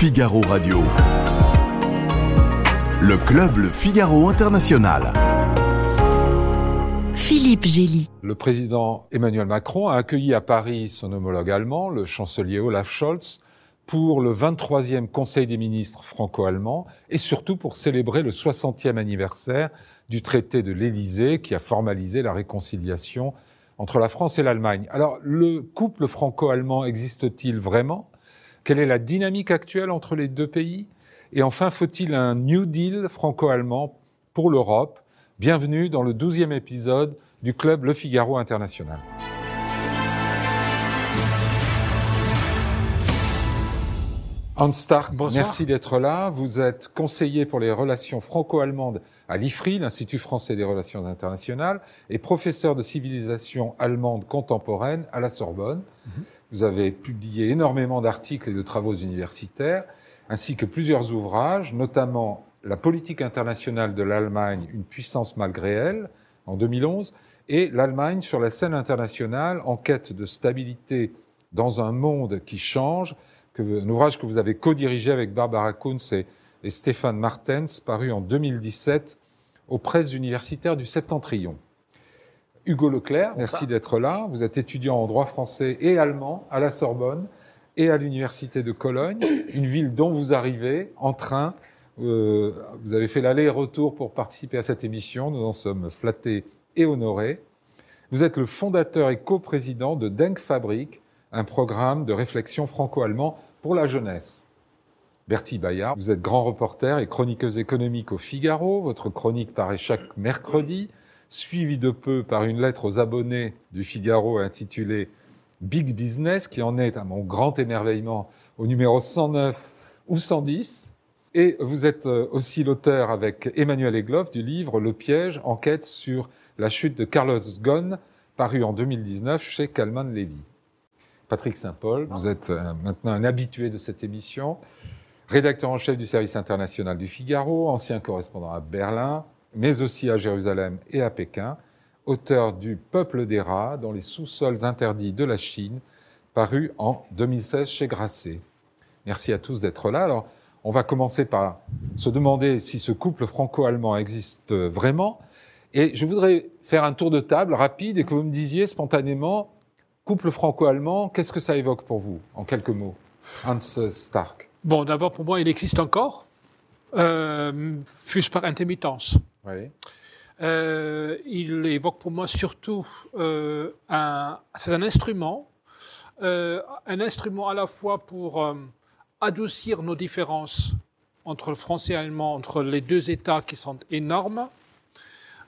Figaro Radio. Le club Le Figaro International. Philippe Gély. Le président Emmanuel Macron a accueilli à Paris son homologue allemand, le chancelier Olaf Scholz, pour le 23e Conseil des ministres franco-allemand et surtout pour célébrer le 60e anniversaire du traité de l'Élysée qui a formalisé la réconciliation entre la France et l'Allemagne. Alors, le couple franco-allemand existe-t-il vraiment? Quelle est la dynamique actuelle entre les deux pays? Et enfin, faut-il un New Deal franco-allemand pour l'Europe? Bienvenue dans le 12e épisode du club Le Figaro International. Hans Stark, merci d'être là. Vous êtes conseiller pour les relations franco-allemandes à l'IFRI, l'Institut français des relations internationales, et professeur de civilisation allemande contemporaine à la Sorbonne. Mhm. Vous avez publié énormément d'articles et de travaux universitaires, ainsi que plusieurs ouvrages, notamment La politique internationale de l'Allemagne, une puissance malgré elle, en 2011, et L'Allemagne sur la scène internationale, en quête de stabilité dans un monde qui change, un ouvrage que vous avez co-dirigé avec Barbara Kunz et, Stéphane Martens, paru en 2017 aux presses universitaires du Septentrion. Hugo Leclerc, merci d'être là. Vous êtes étudiant en droit français et allemand à la Sorbonne et à l'Université de Cologne, une ville dont vous arrivez en train. Euh, vous avez fait l'aller-retour pour participer à cette émission. Nous en sommes flattés et honorés. Vous êtes le fondateur et coprésident de Denk Fabrik, un programme de réflexion franco-allemand pour la jeunesse. Bertie Bayard, vous êtes grand reporter et chroniqueuse économique au Figaro. Votre chronique paraît chaque mercredi, suivie de peu par une lettre aux abonnés du Figaro intitulée Big Business, qui en est, à mon grand émerveillement, au numéro 109 ou 110. Et vous êtes euh, aussi l'auteur avec Emmanuel Egloff du livre Le piège, enquête sur la chute de Carlos Ghosn, paru en 2019 chez Kalman Levy. Patrick Saint-Paul, vous êtes euh, maintenant un habitué de cette émission, rédacteur en chef du service international du Figaro, ancien correspondant à Berlin, mais aussi à Jérusalem et à Pékin, auteur du Peuple des rats dans les sous-sols interdits de la Chine, paru en 2016 chez Grasset. Merci à tous d'être là. Alors, on va commencer par se demander si ce couple franco-allemand existe vraiment. Et je voudrais faire un tour de table rapide et que vous me disiez spontanément Couple franco-allemand, qu'est-ce que ça évoque pour vous, en quelques mots Hans Stark? Bon, d'abord, pour moi, il existe encore, euh, fût-ce par intermittence. Oui. Euh, il évoque pour moi surtout euh, un, c'est un instrument, euh, un instrument à la fois pour adoucir nos différences entre le français et l'allemand, entre les deux États qui sont énormes,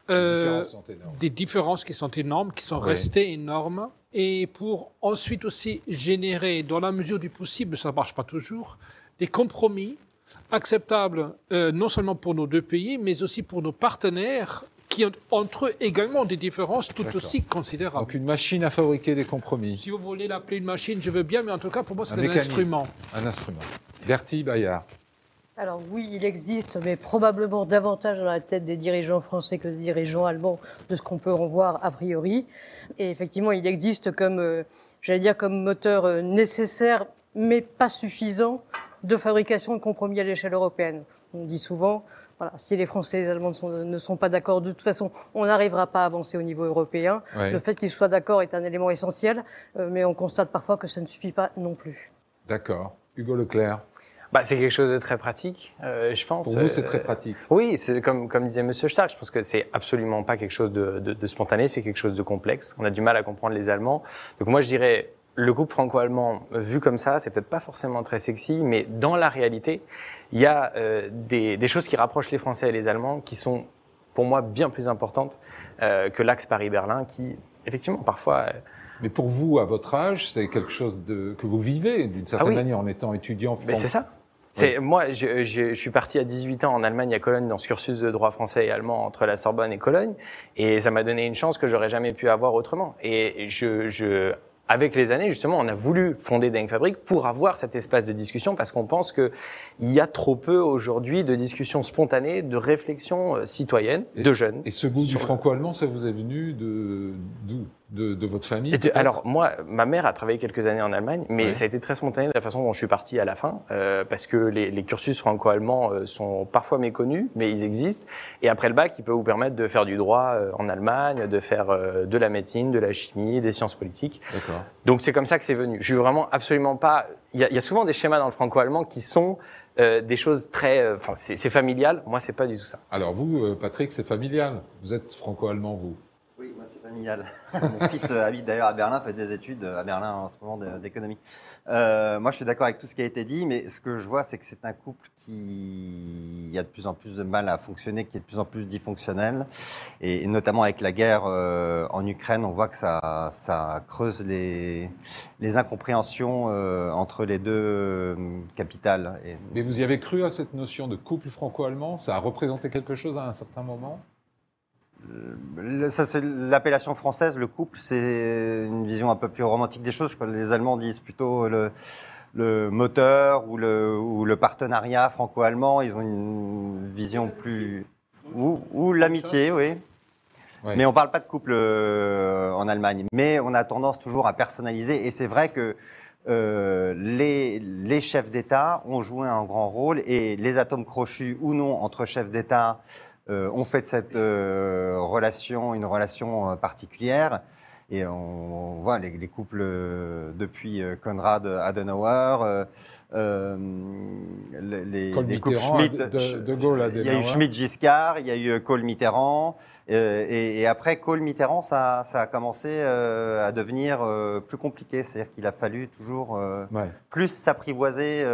des différences qui sont énormes, qui sont restées énormes, et pour ensuite aussi générer, dans la mesure du possible, ça ne marche pas toujours, des compromis acceptables euh, non seulement pour nos deux pays, mais aussi pour nos partenaires qui ont entre eux également des différences tout aussi considérables. Donc une machine à fabriquer des compromis. Si vous voulez l'appeler une machine, je veux bien, mais en tout cas pour moi c'est un, un instrument. Un instrument. Bertie Bayard. Alors oui, il existe, mais probablement davantage dans la tête des dirigeants français que des dirigeants allemands de ce qu'on peut en voir a priori. Et effectivement, il existe comme, euh, j'allais dire, comme moteur euh, nécessaire, mais pas suffisant, de fabrication de compromis à l'échelle européenne. On dit souvent, voilà, si les Français et les Allemands ne sont pas d'accord, de toute façon, on n'arrivera pas à avancer au niveau européen. Le fait qu'ils soient d'accord est un élément essentiel, euh, mais on constate parfois que ça ne suffit pas non plus. D'accord. Hugo Leclerc bah, c'est quelque chose de très pratique, euh, je pense. Pour vous, c'est très pratique. Euh, oui, c'est comme, comme disait Monsieur Stark, je pense que c'est absolument pas quelque chose de, de, de spontané, c'est quelque chose de complexe. On a du mal à comprendre les Allemands. Donc moi, je dirais, le couple franco-allemand, vu comme ça, c'est peut-être pas forcément très sexy, mais dans la réalité, il y a euh, des, des, choses qui rapprochent les Français et les Allemands qui sont, pour moi, bien plus importantes euh, que l'axe Paris-Berlin, qui, effectivement, parfois... Euh, mais pour vous, à votre âge, c'est quelque chose de, que vous vivez d'une certaine ah manière en étant étudiant français. C'est ça. C'est moi, je, je, je, suis parti à 18 ans en Allemagne, à Cologne, dans ce cursus de droit français et allemand entre la Sorbonne et Cologne, et ça m'a donné une chance que j'aurais jamais pu avoir autrement. Et je, je, avec les années, justement, on a voulu fonder Denk Fabric pour avoir cet espace de discussion parce qu'on pense qu'il y a trop peu aujourd'hui de discussions spontanées, de réflexions euh, citoyennes, de jeunes. Et ce goût du franco-allemand, ça vous est venu de d'où? De, votre famille Alors moi, ma mère a travaillé quelques années en Allemagne, mais ça a été très spontané de la façon dont je suis parti à la fin, euh, parce que les, cursus franco-allemands euh, sont parfois méconnus, mais ils existent. Et après le bac, il peut vous permettre de faire du droit euh, en Allemagne, de faire de la médecine, de la chimie, des sciences politiques. Donc c'est comme ça que c'est venu. Je suis vraiment absolument pas. Il y, a, souvent des schémas dans le franco-allemand qui sont des choses très. Enfin, c'est familial. Moi, c'est pas du tout ça. Alors vous, Patrick, c'est familial. Vous êtes franco-allemand, vous? Oui, moi c'est Mon fils euh, habite d'ailleurs à Berlin, fait des études à Berlin en ce moment d'économie. Euh, moi je suis d'accord avec tout ce qui a été dit, mais ce que je vois c'est que c'est un couple qui a de plus en plus de mal à fonctionner, qui est de plus en plus dysfonctionnel. Et, notamment avec la guerre euh, en Ukraine, on voit que ça, creuse les incompréhensions entre les deux capitales. Mais vous y avez cru à cette notion de couple franco-allemand? Ça a représenté quelque chose à un certain moment? Ça, c'est l'appellation française, le couple, c'est une vision un peu plus romantique des choses. Les Allemands disent plutôt le, le moteur ou le, ou le partenariat franco-allemand. Ils ont une vision plus. Ou, ou l'amitié, oui. Mais on ne parle pas de couple euh, en Allemagne. Mais on a tendance toujours à personnaliser. Et c'est vrai que euh, les, les, chefs d'État ont joué un grand rôle et les atomes crochus ou non entre chefs d'État euh, on fait de cette euh, relation une relation euh, particulière. Et on, voit les, couples depuis Konrad Adenauer, les, couples Schmitt, de, Gaulle Il y a eu Schmitt-Giscard, il y a eu Kohl-Mitterrand. Et, après Kohl-Mitterrand, ça, a commencé à devenir plus compliqué. C'est-à-dire qu'il a fallu toujours plus s'apprivoiser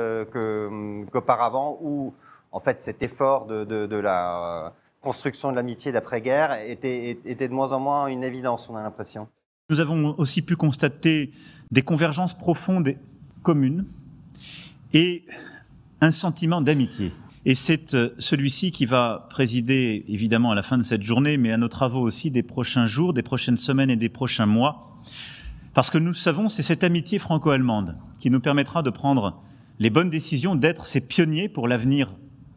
qu'auparavant, où en fait cet effort de la construction de l'amitié d'après-guerre était, de moins en moins une évidence, on a l'impression. Nous avons aussi pu constater des convergences profondes et communes et un sentiment d'amitié. Et c'est euh, celui-ci qui va présider évidemment à la fin de cette journée, mais à nos travaux aussi des prochains jours, des prochaines semaines et des prochains mois. Parce que nous savons, c'est cette amitié franco-allemande qui nous permettra de prendre les bonnes décisions, d'être ces pionniers pour l'avenir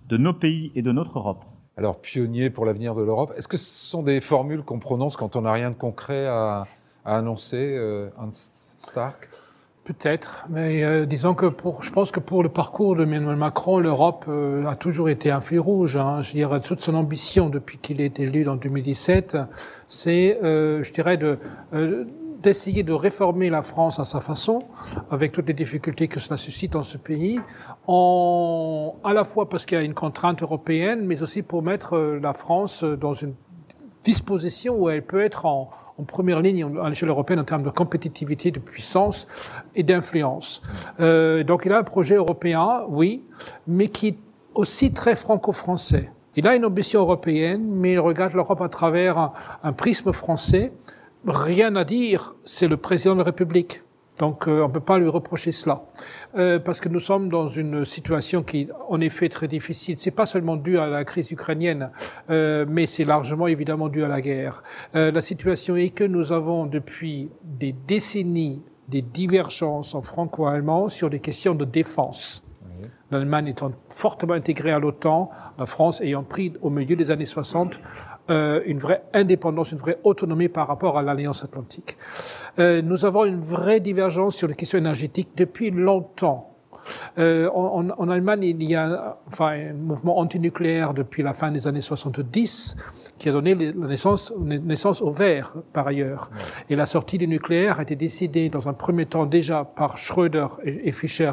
de nos pays et de notre Europe alors pionnier pour l'avenir de l'Europe. Est-ce que ce sont des formules qu'on prononce quand on n'a rien de concret à, annoncer, euh, Hans Stark? Peut-être, mais euh, disons que pour, je pense que pour le parcours de Emmanuel Macron, l'Europe euh, a toujours été un fil rouge. Hein. Je dirais toute son ambition depuis qu'il est élu en 2017, c'est, je dirais, de d'essayer de réformer la France à sa façon, avec toutes les difficultés que cela suscite dans ce pays, en, à la fois parce qu'il y a une contrainte européenne, mais aussi pour mettre euh, la France dans une disposition où elle peut être en, première ligne à l'échelle européenne en termes de compétitivité, de puissance et d'influence. Euh, donc il a un projet européen, oui, mais qui est aussi très franco-français. Il a une ambition européenne, mais il regarde l'Europe à travers un prisme français rien à dire, c'est le président de la République. Donc euh, on ne peut pas lui reprocher cela, euh, parce que nous sommes dans une situation qui, en effet, très difficile. C'est pas seulement dû à la crise ukrainienne, euh, mais c'est largement évidemment dû à la guerre. la situation est que nous avons depuis des décennies des divergences en franco-allemand sur des questions de défense. L'Allemagne étant fortement intégrée à l'OTAN, la France ayant pris au milieu des années 60 euh, une vraie indépendance, une vraie autonomie par rapport à l'Alliance atlantique. Euh, nous avons une vraie divergence sur les questions énergétiques depuis longtemps. Euh, en, en, Allemagne, il y a enfin, un mouvement antinucléaire depuis la fin des années 70 qui a donné la naissance, naissance au vert, par ailleurs. Et la sortie du nucléaire a été décidée dans un premier temps déjà par Schröder et, Fischer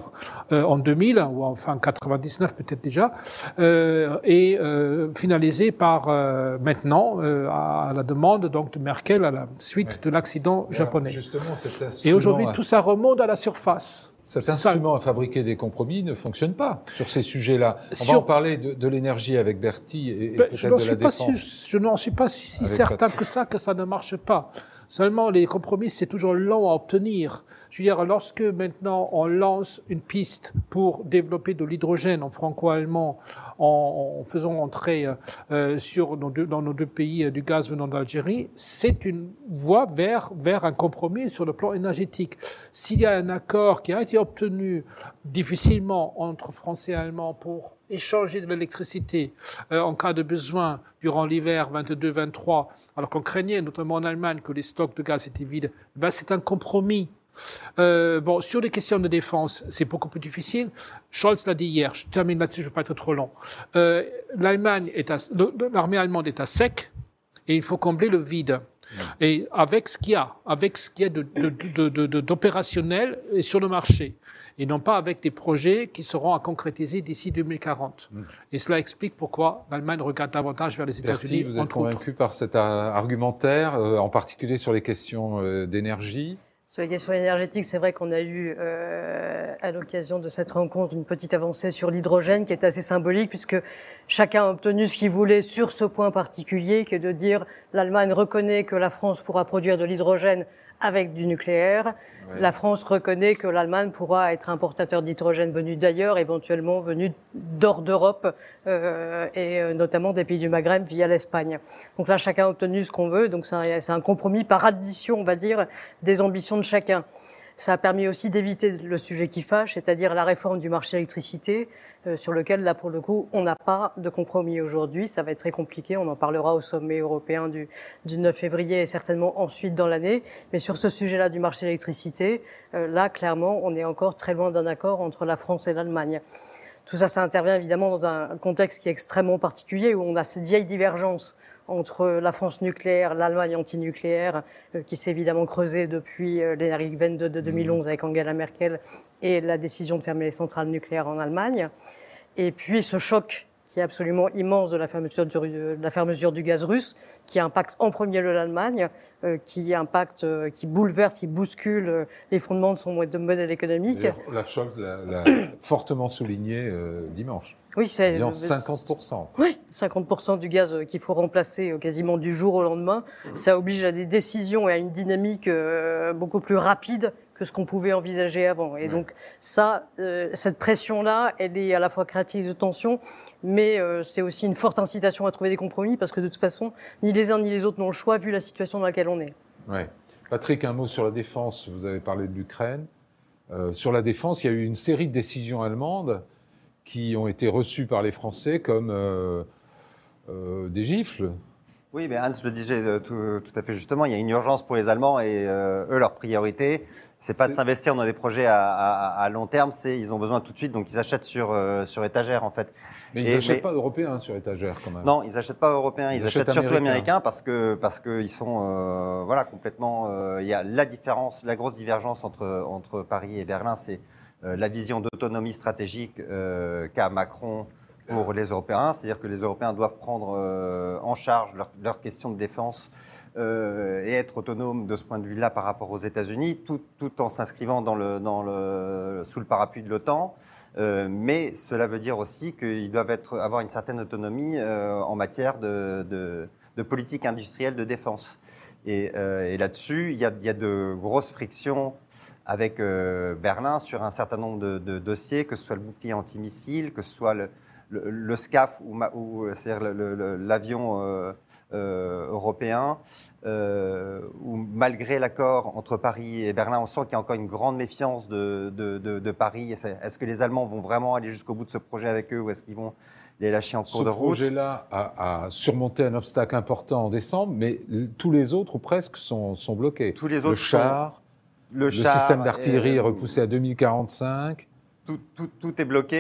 euh, en 2000, ou enfin 99 peut-être déjà, euh, et euh, finalisée par euh, maintenant, euh, à, la demande donc de Merkel à la suite de l'accident japonais. Justement, et aujourd'hui, tout ça remonte à la surface. Cet instrument à fabriquer des compromis ne fonctionne pas sur ces sujets-là. On va en parler de, de l'énergie avec Bertie et, ben, peut-être de la défense. je n'en suis pas si certain que ça, que ça ne marche pas. Seulement, les compromis, c'est toujours long à obtenir. Je veux dire, lorsque maintenant on lance une piste pour développer de l'hydrogène en franco-allemand, en, faisant entrer euh, euh, sur nos deux, dans nos deux pays euh, du gaz venant d'Algérie, c'est une voie vers, vers un compromis sur le plan énergétique. S'il y a un accord qui a été obtenu difficilement entre Français et Allemands pour échanger de l'électricité en cas de besoin durant l'hiver 22-23, alors qu'on craignait notamment en Allemagne que les stocks de gaz étaient vides, ben c'est un compromis. bon, sur les questions de défense, c'est beaucoup plus difficile. Scholz l'a dit hier, je termine là-dessus, je ne vais pas être trop long. L'Allemagne est l'armée allemande est à sec et il faut combler le vide. Et avec ce qu'il y a, avec ce qu'il y a d'opérationnel sur le marché, et non pas avec des projets qui seront à concrétiser d'ici 2040. Mm. Et cela explique pourquoi l'Allemagne regarde davantage vers les États-Unis. Vous êtes convaincu par cet argumentaire, euh, en particulier sur les questions euh, d'énergie? Sur les questions énergétiques, c'est vrai qu'on a eu, euh, à l'occasion de cette rencontre, une petite avancée sur l'hydrogène qui est assez symbolique, puisque chacun a obtenu ce qu'il voulait sur ce point particulier, qui est de dire l'Allemagne reconnaît que la France pourra produire de l'hydrogène avec du nucléaire. La France reconnaît que l'Allemagne pourra être importateur d'hydrogène venu d'ailleurs, éventuellement venu d'hors d'Europe, euh, et euh, notamment des pays du Maghreb via l'Espagne. Donc là, chacun a obtenu ce qu'on veut. Donc c'est un, un compromis par addition, on va dire, des ambitions de chacun. Ça a permis aussi d'éviter le sujet qui fâche, c'est-à-dire la réforme du marché électricité, euh, sur lequel, là, pour le coup, on n'a pas de compromis aujourd'hui. Ça va être très compliqué. On en parlera au sommet européen du, du 9 février et certainement ensuite dans l'année. Mais sur ce sujet-là du marché électricité, euh, là, clairement, on est encore très loin d'un accord entre la France et l'Allemagne. Tout ça, ça intervient évidemment dans un contexte qui est extrêmement particulier, où on a cette vieille divergence entre la France nucléaire, l'Allemagne antinucléaire, euh, qui s'est évidemment creusée depuis euh, l'Energiewende de, 2011 mmh. avec Angela Merkel et la décision de fermer les centrales nucléaires en Allemagne. Et puis ce choc qui est absolument immense de la fermeture du, de la fermeture du gaz russe, qui impacte en premier lieu l'Allemagne, euh, qui impacte, euh, qui bouleverse, qui bouscule euh, les fondements de son modèle économique. Olaf Scholz l'a fortement souligné dimanche. Oui, c'est 50%. Oui, 50% du gaz qu'il faut remplacer quasiment du jour au lendemain. Ça oblige à des décisions et à une dynamique beaucoup plus rapide que ce qu'on pouvait envisager avant. Et donc ça, euh, cette pression-là, elle est à la fois créatrice de tension, mais euh, c'est aussi une forte incitation à trouver des compromis parce que de toute façon, ni les uns ni les autres n'ont le choix vu la situation dans laquelle on est. Ouais. Patrick, un mot sur la défense. Vous avez parlé de l'Ukraine. Euh, sur la défense, il y a eu une série de décisions allemandes qui ont été reçues par les Français comme des gifles. Oui, mais Hans le disait euh, tout, à fait justement. Il y a une urgence pour les Allemands et euh, eux, leur priorité, c'est pas de s'investir dans des projets à, long terme, c'est ils ont besoin tout de suite, donc ils achètent sur euh, sur étagère en fait. Mais ils n'achètent pas européens sur étagère quand même. Non, ils n'achètent pas européens, ils, achètent, surtout américains parce que parce qu'ils sont voilà complètement. Il y a la différence, la grosse divergence entre entre Paris et Berlin, c'est la vision d'autonomie stratégique qu'a Macron pour les Européens, c'est-à-dire que les Européens doivent prendre euh, en charge leurs leur questions de défense euh, et être autonomes de ce point de vue-là par rapport aux États-Unis, tout, en s'inscrivant sous le parapluie de l'OTAN. Euh, mais cela veut dire aussi qu'ils doivent avoir une certaine autonomie euh, en matière de, politique industrielle de défense. Et, euh, et là-dessus, il y, a, de grosses frictions avec Berlin sur un certain nombre de, dossiers, que ce soit le bouclier antimissile, que ce soit le, SCAF ou, euh, c'est-à-dire l'avion euh, euh, européen, où malgré l'accord entre Paris et Berlin, on sent qu'il y a encore une grande méfiance de, de, Paris. Est-ce que les Allemands vont vraiment aller jusqu'au bout de ce projet avec eux ou est-ce qu'ils vont les lâcher en cours de route. Ce projet-là a, surmonté un obstacle important en décembre, mais tous les autres, ou presque, sont, sont bloqués. Tous les autres le char, le, système d'artillerie est repoussé à 2045 tout, est bloqué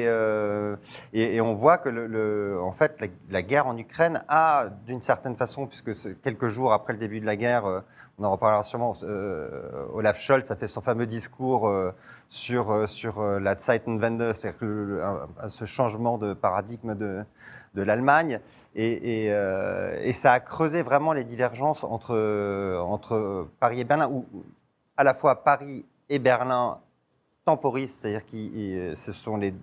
et, euh, et, on voit que le, en fait la, guerre en Ukraine a d'une certaine façon, puisque quelques jours après le début de la guerre, euh, on en reparlera sûrement, euh, Olaf Scholz a fait son fameux discours sur, sur la Zeitenwende, c'est-à-dire ce changement de paradigme de, de l'Allemagne. Et, et, ça a creusé vraiment les divergences entre, entre Paris et Berlin, où à la fois Paris et Berlin temporistes, c'est-à-dire que ce sont les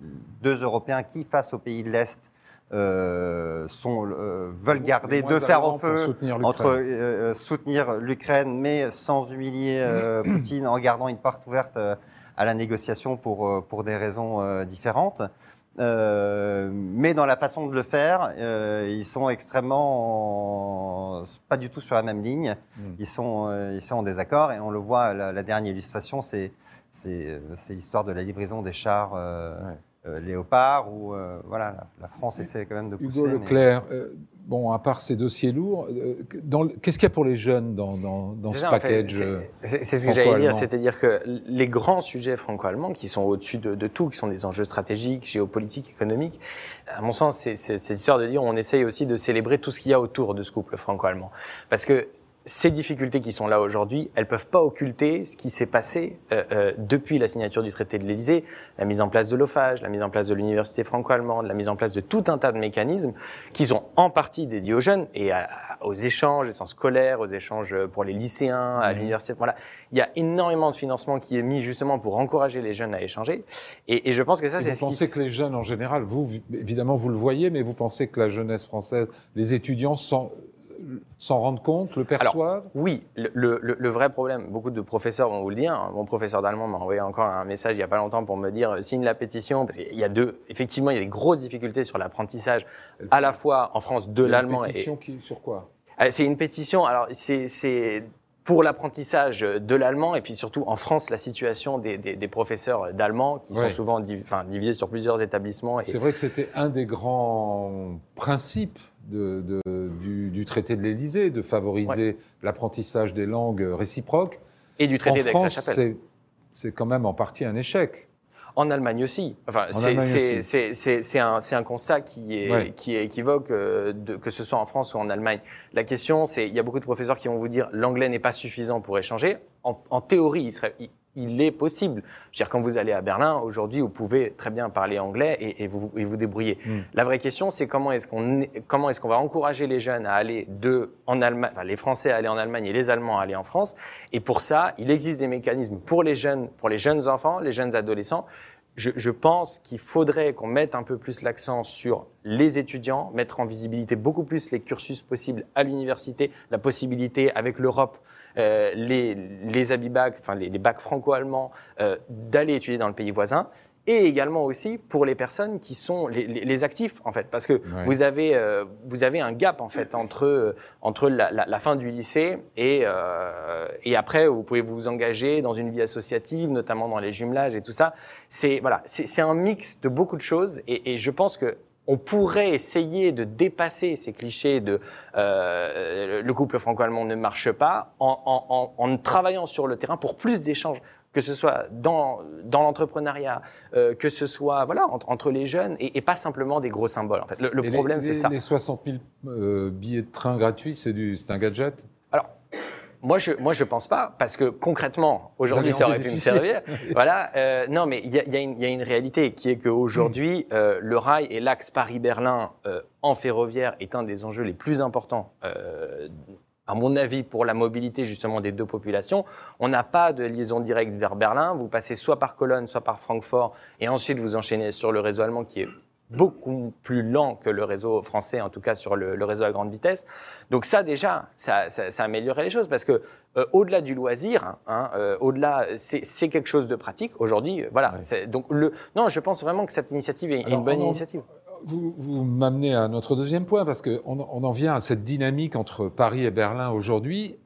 deux Européens qui, face aux pays de l'Est, euh, sont, euh, veulent garder deux fers au feu entre euh, soutenir l'Ukraine, mais sans humilier Poutine, en gardant une porte ouverte à la négociation pour, pour des raisons différentes. mais dans la façon de le faire, ils sont extrêmement pas du tout sur la même ligne. Hmm. Ils sont ils sont en désaccord et on le voit. La, la dernière illustration, c'est c'est l'histoire de la livraison des chars Léopard, où voilà, la, France essaie quand même de pousser. Hugo Leclerc, bon, à part ces dossiers lourds, qu'est-ce qu'il y a pour les jeunes dans, dans, ce package C'est ce que j'allais dire, c'est-à-dire que les grands sujets franco-allemands qui sont au-dessus de, de, tout, qui sont des enjeux stratégiques, géopolitiques, économiques, à mon sens, c'est cette histoire de dire on essaye aussi de célébrer tout ce qu'il y a autour de ce couple franco-allemand. Parce que ces difficultés qui sont là aujourd'hui, elles peuvent pas occulter ce qui s'est passé euh, euh, depuis la signature du traité de l'Élysée, la mise en place de l'OFAGE, la mise en place de l'université franco-allemande, la mise en place de tout un tas de mécanismes qui sont en partie dédiés aux jeunes et aux échanges, sens scolaires, aux échanges pour les lycéens, à mmh. l'université. Voilà, il y a énormément de financement qui est mis justement pour encourager les jeunes à échanger. Et, et je pense que ça, c'est. Vous pensez que les jeunes en général, vous évidemment vous le voyez, mais vous pensez que la jeunesse française, les étudiants sont s'en rendent compte, le perçoivent Oui, le, le, vrai problème, beaucoup de professeurs vont vous le dire. Mon professeur d'allemand m'a envoyé encore un message il n'y a pas longtemps pour me dire signe la pétition, parce qu'il y a deux, effectivement, il y a des grosses difficultés sur l'apprentissage, à la fois en France de l'allemand. Une pétition qui, sur quoi? Ah, C'est une pétition, alors c'est pour l'apprentissage de l'allemand et puis surtout en France la situation des, des, des professeurs d'allemand qui sont souvent enfin, divisés sur plusieurs établissements. C'est vrai que c'était un des grands principes de, du, traité de l'Élysée, de favoriser l'apprentissage des langues réciproques. Et du traité d'Aix-la-Chapelle. C'est quand même en partie un échec. En Allemagne aussi. Enfin, c'est un, un, constat qui est, qui est équivoque, euh, de, que ce soit en France ou en Allemagne. La question, c'est, il y a beaucoup de professeurs qui vont vous dire l'anglais n'est pas suffisant pour échanger. En, en théorie, il serait, il est possible. Je veux dire, quand vous allez à Berlin, aujourd'hui, vous pouvez très bien parler anglais et, vous, vous débrouiller. Hmm. La vraie question, c'est comment est-ce qu'on comment est-ce qu'on va encourager les jeunes à aller de en Allemagne, enfin, les Français à aller en Allemagne et les Allemands à aller en France. Et pour ça, il existe des mécanismes pour les jeunes, pour les jeunes enfants, les jeunes adolescents, je, pense qu'il faudrait qu'on mette un peu plus l'accent sur les étudiants, mettre en visibilité beaucoup plus les cursus possibles à l'université, la possibilité avec l'Europe, euh, les, les abibac, enfin les, bacs franco-allemands, euh, d'aller étudier dans le pays voisin et également aussi pour les personnes qui sont les, les, actifs en fait, parce que vous avez euh, vous avez un gap en fait entre entre la, la, la fin du lycée et euh, et après vous pouvez vous engager dans une vie associative, notamment dans les jumelages et tout ça. C'est voilà, c'est un mix de beaucoup de choses et, et je pense que on pourrait essayer de dépasser ces clichés de euh, le couple franco-allemand ne marche pas en, en, en, travaillant sur le terrain pour plus d'échanges, que ce soit dans, dans l'entrepreneuriat, euh, que ce soit voilà entre, entre les jeunes et, et, pas simplement des gros symboles. En fait, le, problème c'est ça. Les 60 000 euh, billets de train gratuits, c'est un gadget? Moi, je, moi, je pense pas, parce que concrètement, aujourd'hui, ça aurait pu me servir. voilà. Euh, non, mais il y a, y, a y a, une réalité qui est qu'aujourd'hui, hmm. euh, le rail et l'axe Paris-Berlin euh, en ferroviaire est un des enjeux les plus importants. À mon avis, pour la mobilité justement des deux populations, on n'a pas de liaison directe vers Berlin. Vous passez soit par Cologne, soit par Francfort, et ensuite vous enchaînez sur le réseau allemand qui est beaucoup plus lent que le réseau français, en tout cas sur le, réseau à grande vitesse. Donc ça déjà, ça, ça, ça améliorerait les choses parce que euh, au-delà du loisir, hein, euh, au-delà, c'est quelque chose de pratique. Aujourd'hui, voilà. Donc le, non, je pense vraiment que cette initiative est une bonne initiative. Vous, vous m'amenez à notre deuxième point parce qu'on on en vient à cette dynamique entre Paris et Berlin aujourd'hui.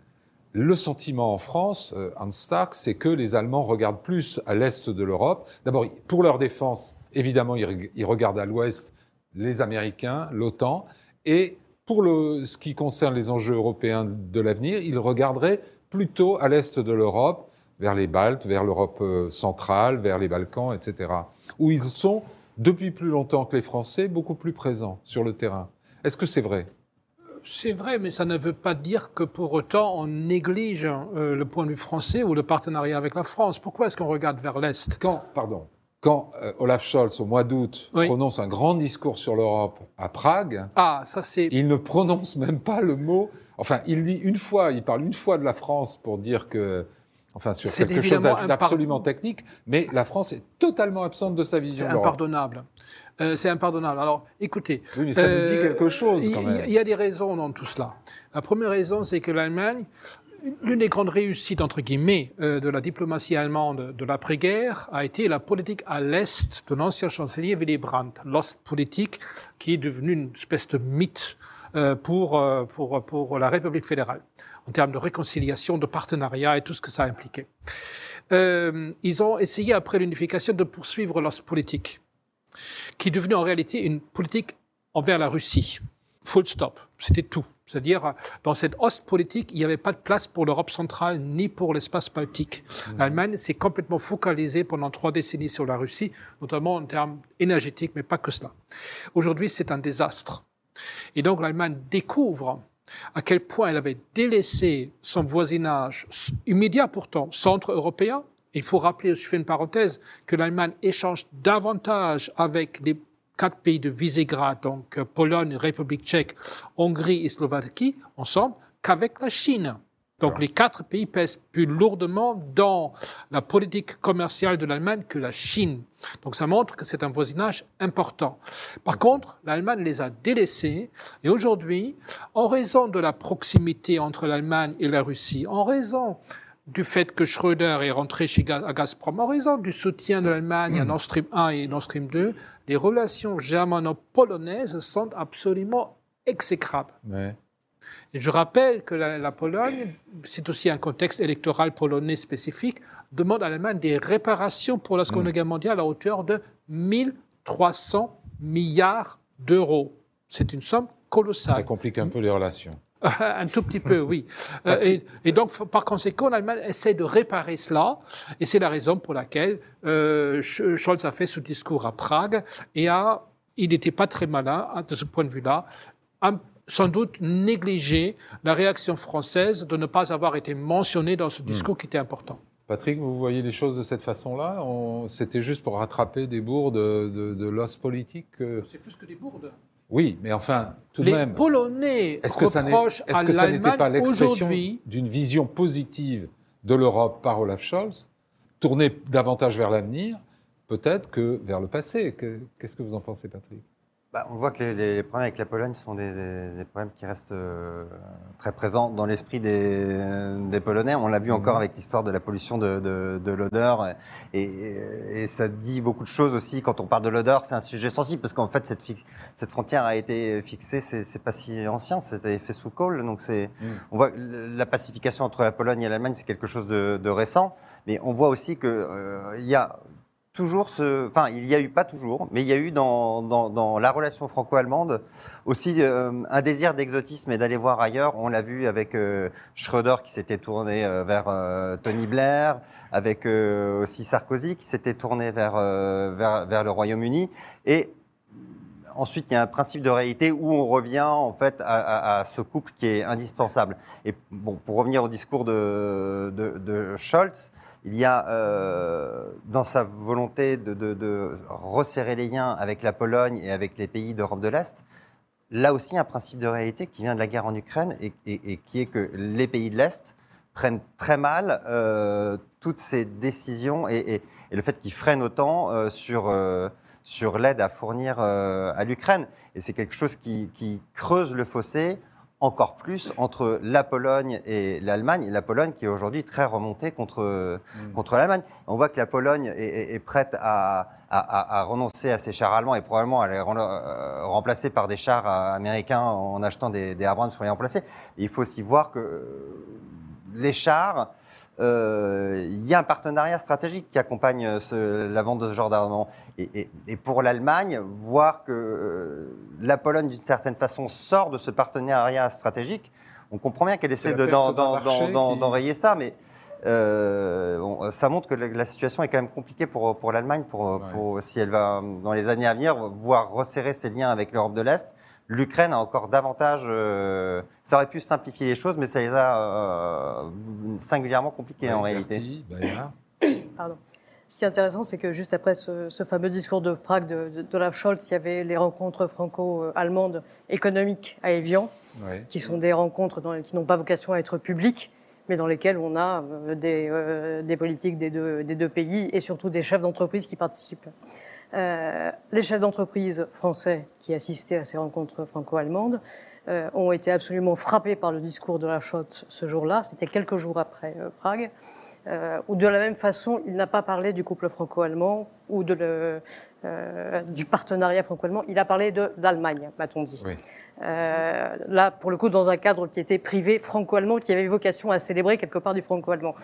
Le sentiment en France, euh, Hans Stark, c'est que les Allemands regardent plus à l'est de l'Europe. D'abord, pour leur défense, Évidemment, ils regardent à l'ouest les Américains, l'OTAN, et pour le, ce qui concerne les enjeux européens de l'avenir, ils regarderaient plutôt à l'est de l'Europe, vers les Baltes, vers l'Europe euh, centrale, vers les Balkans, etc., où ils sont, depuis plus longtemps que les Français, beaucoup plus présents sur le terrain. Est-ce que c'est vrai? C'est vrai, mais ça ne veut pas dire que pour autant on néglige euh, le point de vue français ou le partenariat avec la France. Pourquoi est-ce qu'on regarde vers l'Est? Quand, pardon, quand euh, Olaf Scholz, au mois d'août, prononce un grand discours sur l'Europe à Prague, ah, ça il ne prononce même pas le mot. Enfin, il dit une fois, il parle une fois de la France pour dire que. Enfin, sur quelque chose d'absolument technique, mais la France est totalement absente de sa vision. C'est impardonnable. Euh, c'est impardonnable. Alors, écoutez. Oui, mais ça nous dit euh, quelque chose quand même. Il y a des raisons dans tout cela. La première raison, c'est que l'Allemagne L'une des grandes réussites, entre guillemets, euh, de la diplomatie allemande de l'après-guerre a été la politique à l'Est de l'ancien chancelier Willy Brandt, l'Ostpolitik, qui est devenue une espèce de mythe euh, pour, euh, pour, la République fédérale, en termes de réconciliation, de partenariat et tout ce que ça impliquait. Ils ont essayé, après l'unification, de poursuivre l'Ostpolitik. qui est devenue en réalité une politique envers la Russie. Full stop. C'était tout. C'est-à-dire, dans cette hoste politique, il n'y avait pas de place pour l'Europe centrale ni pour l'espace baltique. Mmh. L'Allemagne s'est complètement focalisée pendant trois décennies sur la Russie, notamment en termes énergétiques, mais pas que cela. Aujourd'hui, c'est un désastre. Et donc, l'Allemagne découvre à quel point elle avait délaissé son voisinage immédiat pourtant, centre européen. Il faut rappeler, je fais une parenthèse, que l'Allemagne échange davantage avec les quatre pays de Visegrad, donc euh, Pologne, République tchèque, Hongrie et Slovaquie, ensemble, qu'avec la Chine. Donc les quatre pays pèsent plus lourdement dans la politique commerciale de l'Allemagne que la Chine. Donc ça montre que c'est un voisinage important. Par contre, l'Allemagne les a délaissés et aujourd'hui, en raison de la proximité entre l'Allemagne et la Russie, en raison du fait que Schröder est rentré chez Gazprom, en raison du soutien de l'Allemagne à Nord Stream 1 et Nord Stream 2, les relations germano-polonaises sont absolument exécrables. Et je rappelle que la, Pologne, c'est aussi un contexte électoral polonais spécifique, demande à l'Allemagne des réparations pour la Seconde mm. Guerre mondiale à hauteur de 1300 milliards d'euros. C'est une somme colossale. Ça complique un peu les relations. un tout petit peu, oui. Euh, et, donc, par conséquent, l'Allemagne essaie de réparer cela, et c'est la raison pour laquelle euh, Scholz a fait ce discours à Prague, et a, il n'était pas très malin, de ce point de vue-là, sans doute négligé la réaction française de ne pas avoir été mentionnée dans ce hmm. discours qui était important. Patrick, vous voyez les choses de cette façon-là? C'était juste pour rattraper des bourdes de, de, l'os politique C'est plus que des bourdes. Oui, mais enfin, tout de même. Les Polonais est-ce que ça n'était pas l'expression d'une vision positive de l'Europe par Olaf Scholz, tournée davantage vers l'avenir, peut-être que vers le passé? Qu'est-ce que vous en pensez, Patrick? Bah, on voit que les, problèmes avec la Pologne sont des, problèmes qui restent euh, très présents dans l'esprit des, Polonais. On l'a vu encore mhm. avec l'histoire de la pollution de, l'odeur. Et, ça dit beaucoup de choses aussi. Quand on parle de l'odeur, c'est un sujet sensible parce qu'en fait, cette, cette, frontière a été fixée, c'est pas si ancien, c'était fait sous Kohl. Donc c'est, mhm. on voit la pacification entre la Pologne et l'Allemagne, c'est quelque chose de, récent. Mais on voit aussi qu'il euh, y a toujours ce, enfin, il y a eu pas toujours, mais il y a eu dans, dans, la relation franco-allemande aussi euh, un désir d'exotisme et d'aller voir ailleurs. On l'a vu avec euh, Schröder qui s'était tourné euh, vers Tony Blair, avec aussi Sarkozy qui s'était tourné vers, vers, vers le Royaume-Uni et Ensuite, il y a un principe de réalité où on revient en fait à, à, ce couple qui est indispensable. Et bon, pour revenir au discours de, de, de Scholz, il y a euh, dans sa volonté de, resserrer les liens avec la Pologne et avec les pays d'Europe de l'Est, là aussi un principe de réalité qui vient de la guerre en Ukraine et, qui est que les pays de l'Est prennent très mal euh, toutes ces décisions et, le fait qu'ils freinent autant euh, sur, sur l'aide à fournir à l'Ukraine. Et c'est quelque chose qui, qui creuse le fossé encore plus entre la Pologne et l'Allemagne. La Pologne qui est aujourd'hui très remontée contre, mm. contre l'Allemagne. On voit que la Pologne est, prête à, à, renoncer à ses chars allemands et probablement à les euh, remplacer par des chars euh, américains en achetant des, des Abrams pour les remplacer. il faut aussi voir que les chars, euh, il y a un partenariat stratégique qui accompagne la vente de ce genre d'armement. Et, pour l'Allemagne, voir que euh, la Pologne, d'une certaine façon, sort de ce partenariat stratégique, on comprend bien qu'elle essaie d'enrayer ça, mais euh, ça montre que la, situation est quand même compliquée pour, pour l'Allemagne, pour, si elle va, dans les années à venir, voir resserrer ses liens avec l'Europe de l'Est l'Ukraine a encore davantage. Euh, ça aurait pu simplifier les choses, mais ça les a euh, singulièrement compliquées en réalité. Pardon. Ce qui est intéressant, c'est que juste après ce, fameux discours de Prague de, Olaf Scholz, il y avait les rencontres franco-allemandes économiques à Evian, qui sont des rencontres qui n'ont pas vocation à être publiques, mais dans lesquelles on a euh, des, politiques des deux pays et surtout des chefs d'entreprise qui participent. Euh, les chefs d'entreprise français qui assistaient à ces rencontres franco-allemandes euh, ont été absolument frappés par le discours de la Schott ce jour-là. C'était quelques jours après euh, Prague. ou de la même façon, il n'a pas parlé du couple franco-allemand ou de le, euh, du partenariat franco-allemand. Il a parlé d'Allemagne, m'a-t-on dit. Euh, là, pour le coup, dans un cadre qui était privé franco-allemand, qui avait vocation à célébrer quelque part du franco-allemand.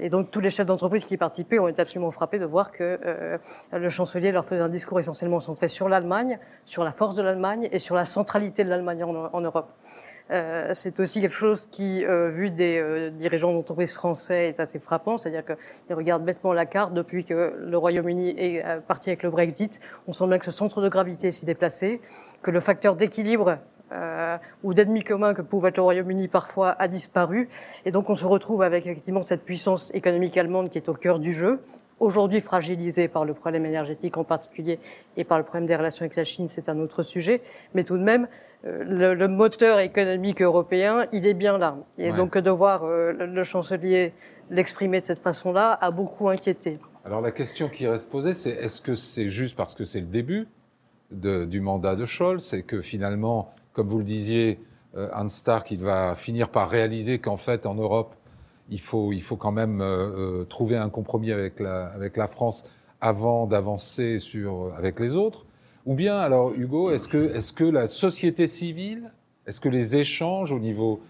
Et donc, tous les chefs d'entreprise qui y participaient ont été absolument frappés de voir que euh, le chancelier leur faisait un discours essentiellement centré sur l'Allemagne, sur la force de l'Allemagne et sur la centralité de l'Allemagne en Europe. Euh, c'est aussi quelque chose qui, euh, vu des euh, dirigeants d'entreprises français, est assez frappant. C'est-à-dire qu'ils regardent bêtement la carte depuis que le Royaume-Uni est parti avec le Brexit. On sent bien que ce centre de gravité s'est déplacé, que le facteur d'équilibre ou d'ennemi commun que pouvait être le Royaume-Uni parfois a disparu. Et donc on se retrouve avec effectivement cette puissance économique allemande qui est au cœur du jeu. Aujourd'hui fragilisée par le problème énergétique en particulier et par le problème des relations avec la Chine, c'est un autre sujet. Mais tout de même, euh, le, moteur économique européen, il est bien là. Et donc de voir euh, le, chancelier l'exprimer de cette façon-là a beaucoup inquiété. Alors la question qui reste posée, c'est est-ce que c'est juste parce que c'est le début du mandat de Scholz? Et que finalement, comme vous le disiez, euh, Hans Stark, il va finir par réaliser qu'en fait, en Europe, il faut, il faut quand même trouver un compromis avec la, avec la France avant d'avancer sur avec les autres. Ou bien, alors Hugo, est-ce que, est que la société civile, est-ce que les échanges au niveau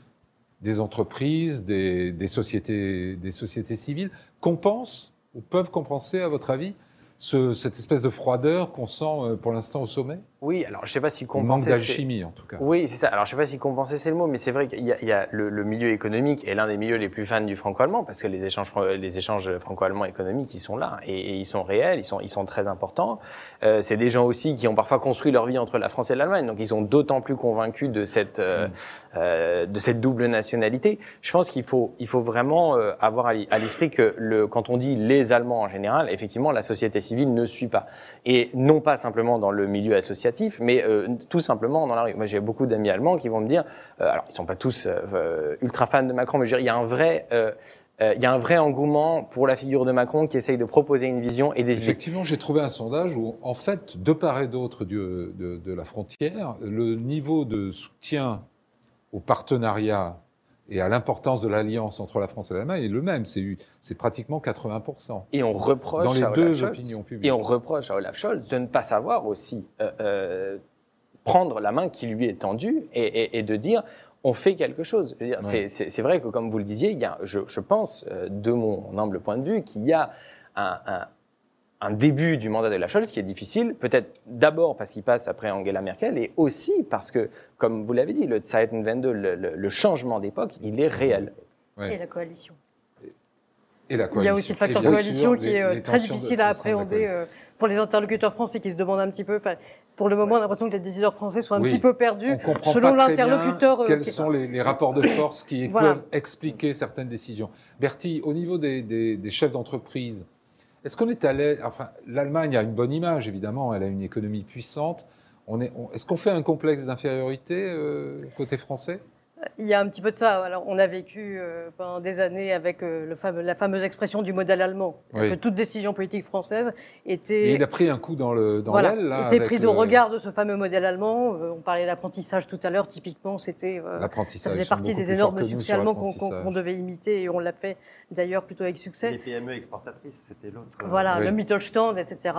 des entreprises, des, des, sociétés, des sociétés civiles compensent ou peuvent compenser, à votre avis, cette espèce de froideur qu'on sent euh, pour l'instant au sommet? Oui, alors je sais pas si compenser. Manque d'alchimie en tout cas. Oui, c'est ça. Alors je sais pas si compenser c'est le mot, mais c'est vrai qu'il y a, il y a le, le, milieu économique est l'un des milieux les plus fans du franco-allemand parce que les échanges, les échanges franco-allemands économiques, ils sont là et, et, ils sont réels, ils sont, ils sont très importants. Euh, c'est des gens aussi qui ont parfois construit leur vie entre la France et l'Allemagne, donc ils sont d'autant plus convaincus de cette, euh, mm. euh, de cette double nationalité. Je pense qu'il faut, il faut vraiment euh, avoir à l'esprit que le, quand on dit les Allemands en général, effectivement, la société civile ne suit pas et non pas simplement dans le milieu associatif mais euh, tout simplement dans la rue. Moi, j'ai beaucoup d'amis allemands qui vont me dire, euh, alors ils sont pas tous euh, ultra fans de Macron, mais je veux dire, il y a un vrai il y a un vrai engouement pour la figure de Macron qui essaye de proposer une vision et des Effectivement, j'ai trouvé un sondage où, en fait, de part et d'autre de, la frontière, le niveau de soutien au partenariat et à l'importance de l'alliance entre la France et l'Allemagne est le même. C'est pratiquement 80%. Et on reproche dans les à deux opinions publiques. Et on reproche à Olaf Scholz de ne pas savoir aussi euh, euh, prendre la main qui lui est tendue et, et, et de dire on fait quelque chose. C'est vrai que, comme vous le disiez, il y a, je, je pense, euh, de mon humble point de vue, qu'il y a un, un, un début du mandat de la Scholz qui est difficile, peut-être d'abord parce qu'il passe après Angela Merkel, et aussi parce que, comme vous l'avez dit, le Zeitenwende, le, le, changement d'époque, il est réel. Et la coalition. Et la coalition. Il y a aussi le facteur coalition qui est euh, très difficile à appréhender euh, pour les interlocuteurs français qui se demandent un petit peu. Pour le moment, on a l'impression que les décideurs français sont un petit peu perdus selon l'interlocuteur. Euh, quels sont les, rapports de force qui peuvent expliquer certaines décisions Bertie, au niveau des, des, des chefs d'entreprise, est-ce qu'on est allé. Enfin, l'Allemagne a une bonne image, évidemment, elle a une économie puissante. Est-ce qu'on fait un complexe d'infériorité euh, côté français? Il y a un petit peu de ça. Alors, on a vécu euh, pendant des années avec euh, le fameux, la fameuse expression du modèle allemand, que toute décision politique française était. Et il a pris un coup dans le dans l'aile. Était prise au regard de ce fameux modèle allemand. Euh, on parlait d'apprentissage tout à l'heure. Typiquement, c'était. L'apprentissage. Ça faisait partie des énormes succès allemands qu'on devait imiter et on l'a fait d'ailleurs plutôt avec succès. Les PME exportatrices, c'était l'autre. Voilà, le Mittelstand, etc.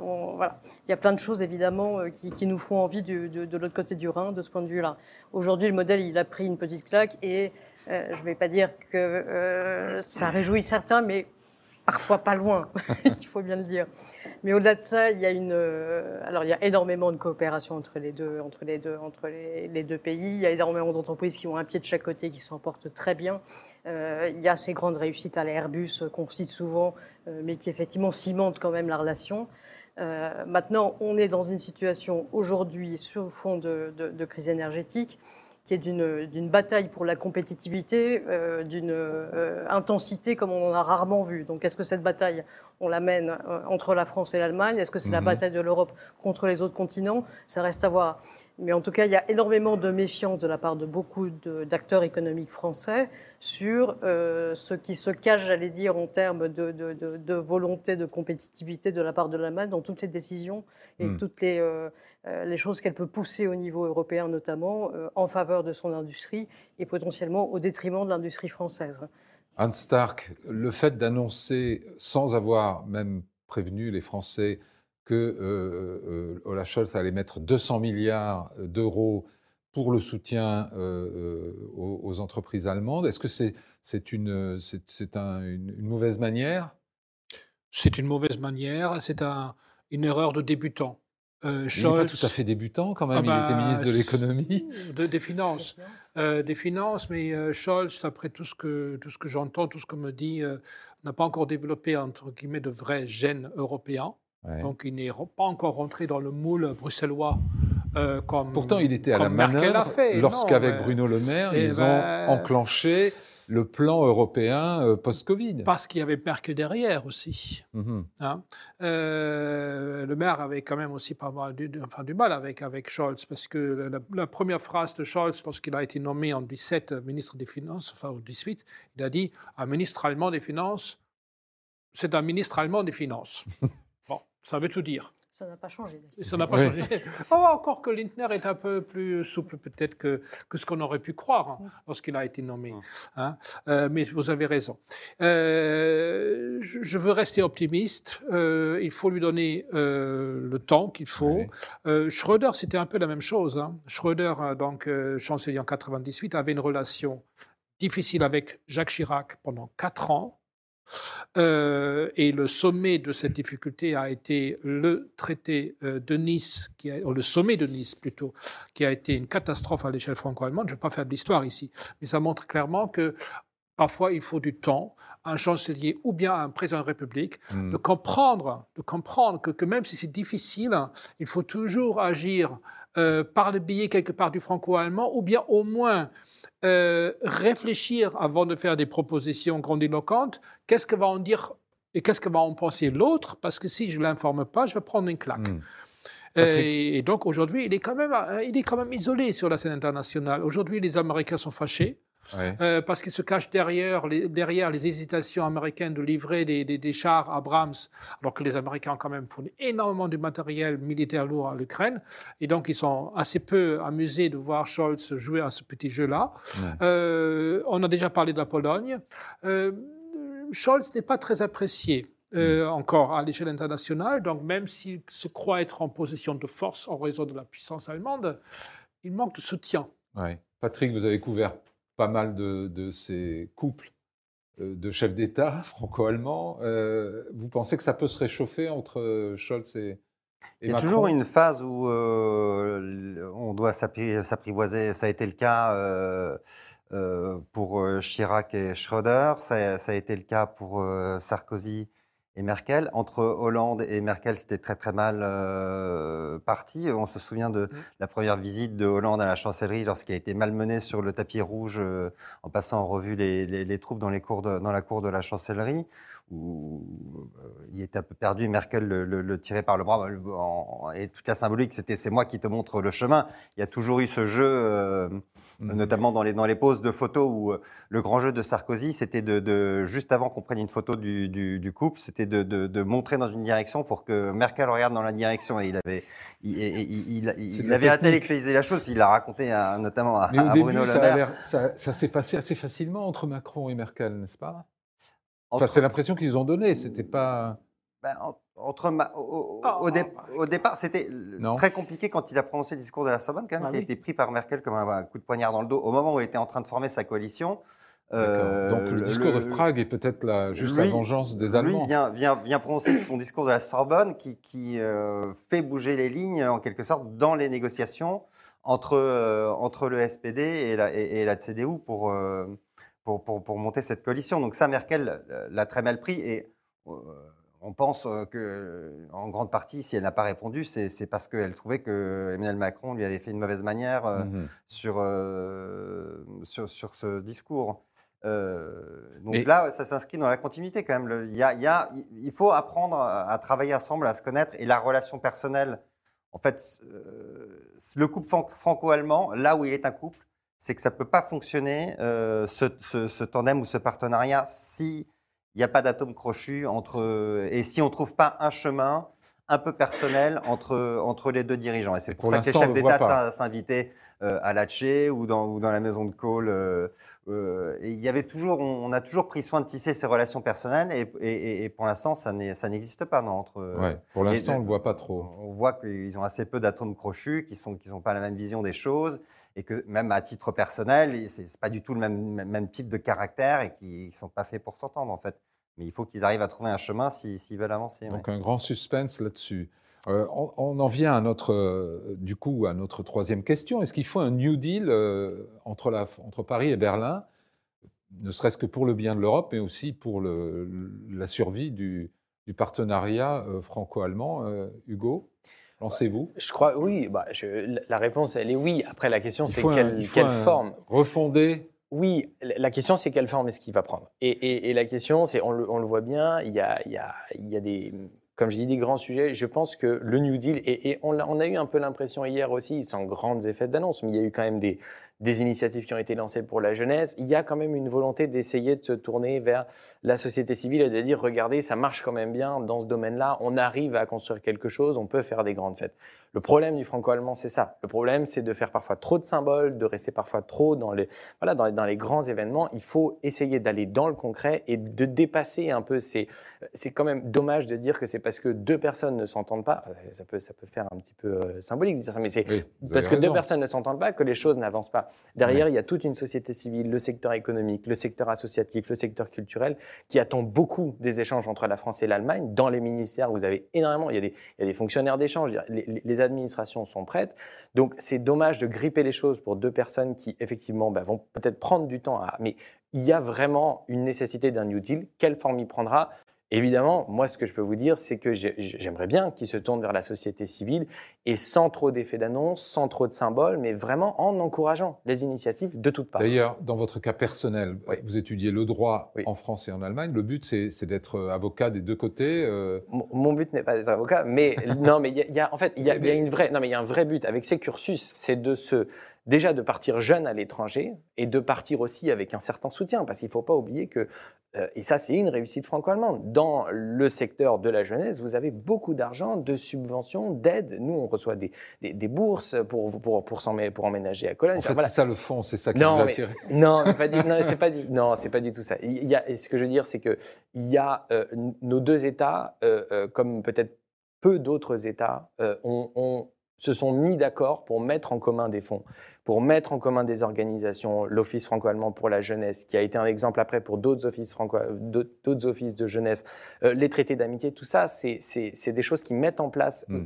voilà. Il y a plein de choses évidemment qui, qui nous font envie de, de, de l'autre côté du Rhin de ce point de vue-là. Aujourd'hui, le modèle, il a pris une petite claque et euh, je ne vais pas dire que euh, ça réjouit certains, mais parfois pas loin, il faut bien le dire. Mais au-delà de ça, il y a une, euh, alors il y a énormément de coopération entre les deux, entre les deux, entre les, deux pays. Il y a énormément d'entreprises qui ont un pied de chaque côté, qui s'en portent très bien. il y a ces grandes réussites à l'Airbus qu'on cite souvent, mais qui effectivement cimentent quand même la relation. maintenant, on est dans une situation aujourd'hui sur fond de, crise énergétique qui est d'une bataille pour la compétitivité, euh, d'une euh, intensité comme on en a rarement vu. Donc est-ce que cette bataille, on la mène euh, entre la France et l'Allemagne Est-ce que c'est la mhm. bataille de l'Europe contre les autres continents? Ça reste à voir. Mais en tout cas, il y a énormément de méfiance de la part de beaucoup d'acteurs économiques français sur euh, ce qui se cache, j'allais dire, en termes de, de, de, de, volonté de compétitivité de la part de l'Allemagne dans toutes les décisions et hmm. toutes les, euh, euh, les choses qu'elle peut pousser au niveau européen, notamment en faveur de son industrie et potentiellement au détriment de l'industrie française. Hans Stark, le fait d'annoncer, sans avoir même prévenu les Français, que euh, Olaf Scholz allait mettre 200 milliards d'euros pour le soutien aux, entreprises allemandes, est-ce que c'est une, mauvaise manière? C'est une mauvaise manière, c'est un, une erreur de débutant. Euh, il n'est pas tout à fait débutant quand même, il était ah ministre de bah, l'économie. des finances. Euh, des finances, mais euh, Scholz, après tout ce que, tout ce que j'entends, tout ce qu'on me dit, n'a pas encore développé entre guillemets de vrais gènes européens. Donc il n'est pas encore rentré dans le moule bruxellois. comme, Pourtant, il était à la manœuvre lorsqu'avec Bruno Le Maire, ils ont ben, enclenché le plan européen euh, post-Covid. Parce qu'il y avait Merkel derrière aussi. Mhm. Hein. Euh, le maire avait quand même aussi pas mal du, enfin, du mal avec, avec Scholz, parce que la, première phrase de Scholz, lorsqu'il a été nommé en 17 ministre des Finances, enfin au 18, il a dit un ministre allemand des Finances, c'est un ministre allemand des Finances. bon, ça veut tout dire. Ça n'a pas changé. Ça n'a pas changé. Oh, encore que Lindner est un peu plus souple peut-être que, que ce qu'on aurait pu croire hein, lorsqu'il a été nommé. Hein. Euh, mais vous avez raison. Euh, je, veux rester optimiste. Euh, il faut lui donner le temps qu'il faut. Schröder, c'était un peu la même chose. Hein. Schröder, donc chancelier en 98, avait une relation difficile avec Jacques Chirac pendant quatre ans. Euh, et le sommet de cette difficulté a été le traité euh, de Nice, qui le sommet de Nice plutôt, qui a été une catastrophe à l'échelle franco-allemande. Je ne vais pas faire de l'histoire ici, mais ça montre clairement que parfois il faut du temps à un chancelier ou bien à un président de la République hmm. de comprendre, de comprendre que, que même si c'est difficile, il faut toujours agir euh, par le biais quelque part du franco-allemand ou bien au moins euh, réfléchir avant de faire des propositions grandiloquentes. Qu'est-ce que va en dire et qu'est-ce que va en penser l'autre? Parce que si je ne l'informe pas, je vais prendre une claque. Hmm. Euh, et, donc aujourd'hui, il, est quand même, euh, il est quand même isolé sur la scène internationale. Aujourd'hui, les Américains sont fâchés. Euh, parce qu'ils se cachent derrière les, derrière les hésitations américaines de livrer des, des, chars Abrams, alors que les Américains ont quand même fourni énormément de matériel militaire lourd à l'Ukraine. Et donc, ils sont assez peu amusés de voir Scholz jouer à ce petit jeu-là. Euh, on a déjà parlé de la Pologne. Euh, Scholz n'est pas très apprécié. Mm. encore à l'échelle internationale. Donc, même s'il se croit être en position de force en raison de la puissance allemande, il manque de soutien. Patrick, vous avez couvert pas mal de, ces couples euh, de chefs d'État franco-allemands. Euh, vous pensez que ça peut se réchauffer entre euh, Scholz et, il y a toujours une phase où on doit s'apprivoiser. Ça a été le cas pour Chirac et Schröder, ça, ça, a été le cas pour Sarkozy et Merkel. Entre Hollande et Merkel, c'était très très mal euh, parti. On se souvient de mmh. la première visite de Hollande à la chancellerie lorsqu'il a été malmené sur le tapis rouge euh, en passant en revue les, les, troupes dans, les cours dans la cour de la chancellerie où euh, il était un peu perdu, Merkel le, le, tirait par le bras, et toute la symbolique, c'était c'est moi qui te montre le chemin. Il y a toujours eu ce jeu Mhm. notamment dans les, dans les poses de photos où euh, le grand jeu de Sarkozy, c'était de, de, juste avant qu'on prenne une photo du, du, du couple, c'était de, de, de, montrer dans une direction pour que Merkel regarde dans la direction. Et il avait, il, il, il, avait intellectualisé la chose. Il l'a raconté à, notamment à, Bruno Le Maire. Ça, ça s'est passé assez facilement entre Macron et Merkel, n'est-ce pas? Enfin, c'est l'impression qu'ils ont donné. C'était pas. Ben, entre au, oh, oh, au, départ, c'était très compliqué quand il a prononcé le discours de la Sorbonne, quand même, bah qui a été pris par Merkel comme un, coup de poignard dans le dos au moment où il était en train de former sa coalition. Euh, Donc le, discours de Prague est peut-être la, juste la vengeance des Allemands. Lui vient, vient, vient prononcer son discours de la Sorbonne qui, qui euh, fait bouger les lignes en quelque sorte dans les négociations entre, euh, entre le SPD et la, et, la CDU pour, pour, pour, pour, monter cette coalition. Donc ça, Merkel l'a très mal pris et on pense euh, que, euh, en grande partie, si elle n'a pas répondu, c'est parce qu'elle trouvait que Emmanuel Macron lui avait fait une mauvaise manière euh, mmh sur, sur, ce discours. donc là, ça s'inscrit dans la continuité quand même. Y a, il faut apprendre à, travailler ensemble, à se connaître, et la relation personnelle. En fait, le couple franco-allemand, là où il est un couple, c'est que ça ne peut pas fonctionner, ce, ce, tandem ou ce partenariat, si il n'y a pas d'atome crochu entre. Et si on ne trouve pas un chemin, un peu personnel entre, entre les deux dirigeants. Et c'est pour, ça que les chefs d'État s'invitaient à Latché ou dans, ou dans la maison de Cole. Euh, euh, et il y avait toujours, on, a toujours pris soin de tisser ces relations personnelles et, et, pour l'instant, ça n'existe pas non, entre. Ouais, pour l'instant, on ne le voit pas trop. On voit qu'ils ont assez peu d'atomes crochus, qu'ils n'ont qui pas la même vision des choses et que même à titre personnel, c'est pas du tout le même, même type de caractère et qu'ils sont pas faits pour s'entendre en fait. Mais il faut qu'ils arrivent à trouver un chemin s'ils veulent avancer. Donc un grand suspense là-dessus. Euh, on, en vient à notre, euh, du coup, à notre troisième question. Est-ce qu'il faut un New Deal euh, entre, la, entre Paris et Berlin, ne serait-ce que pour le bien de l'Europe, mais aussi pour le, la survie du, du partenariat franco-allemand Hugo? Lancez-vous Je crois, oui. Bah, la réponse, elle est oui. Après, la question, c'est quelle, quelle forme? Refonder oui, la question c'est quelle forme est-ce qu'il va prendre? Et, la question c'est, on, on le, voit bien, il y a, il y a, il y a des, comme je dis, des grands sujets. Je pense que le New Deal, et, on, a, eu un peu l'impression hier aussi, sans grands effets d'annonce, mais il y a eu quand même des, initiatives qui ont été lancées pour la jeunesse, il y a quand même une volonté d'essayer de se tourner vers la société civile et de dire, regardez, ça marche quand même bien dans ce domaine-là, on arrive à construire quelque chose, on peut faire des grandes fêtes. Le problème du franco-allemand, c'est ça. Le problème, c'est de faire parfois trop de symboles, de rester parfois trop dans les, voilà, dans dans les grands événements. Il faut essayer d'aller dans le concret et de dépasser un peu ces... C'est quand même dommage de dire que c'est parce que deux personnes ne s'entendent pas, ça peut, ça peut faire un petit peu euh, symbolique de dire ça, mais c'est parce que deux personnes ne s'entendent pas que les choses n'avancent pas. Derrière, il y a toute une société civile, le secteur économique, le secteur associatif, le secteur culturel, qui attend beaucoup des échanges entre la France et l'Allemagne. Dans les ministères, vous avez énormément, il y a des, il y a des fonctionnaires d'échange, les, les, administrations sont prêtes. Donc, c'est dommage de gripper les choses pour deux personnes qui, effectivement, bah, vont peut-être prendre du temps à... Mais il y a vraiment une nécessité d'un New Deal. Quelle forme il prendra Évidemment, moi, ce que je peux vous dire, c'est que j'aimerais bien qu'ils se tournent vers la société civile et sans trop d'effets d'annonce, sans trop de symboles, mais vraiment en encourageant les initiatives de toutes parts. D'ailleurs, dans votre cas personnel, vous étudiez le droit en France et en Allemagne. Le but, c'est d'être euh, avocat des deux côtés. Euh... Mon, but n'est pas d'être avocat, mais non, mais il y, a en fait, il y, y a une vraie, non, mais il y a un vrai but avec ces cursus, c'est de se déjà de partir jeune à l'étranger et de partir aussi avec un certain soutien, parce qu'il ne faut pas oublier que, euh, et ça c'est une réussite franco-allemande, dans le secteur de la jeunesse, vous avez beaucoup d'argent, de subventions, d'aides. Nous, on reçoit des, des, bourses pour, pour, pour, pour, emménager à Cologne. En fait, c'est ça le fond, c'est ça qui non, vous. Non, pas non, c'est pas, non, pas du tout ça. Il y a, ce que je veux dire, c'est qu'il y a euh, nos deux États, euh, comme peut-être peu d'autres États, ont se sont mis d'accord pour mettre en commun des fonds, pour mettre en commun des organisations, l'Office franco-allemand pour la jeunesse, qui a été un exemple après pour d'autres offices, franco d'autres offices de jeunesse, euh, les traités d'amitié, tout ça, c'est des choses qui mettent en place hmm.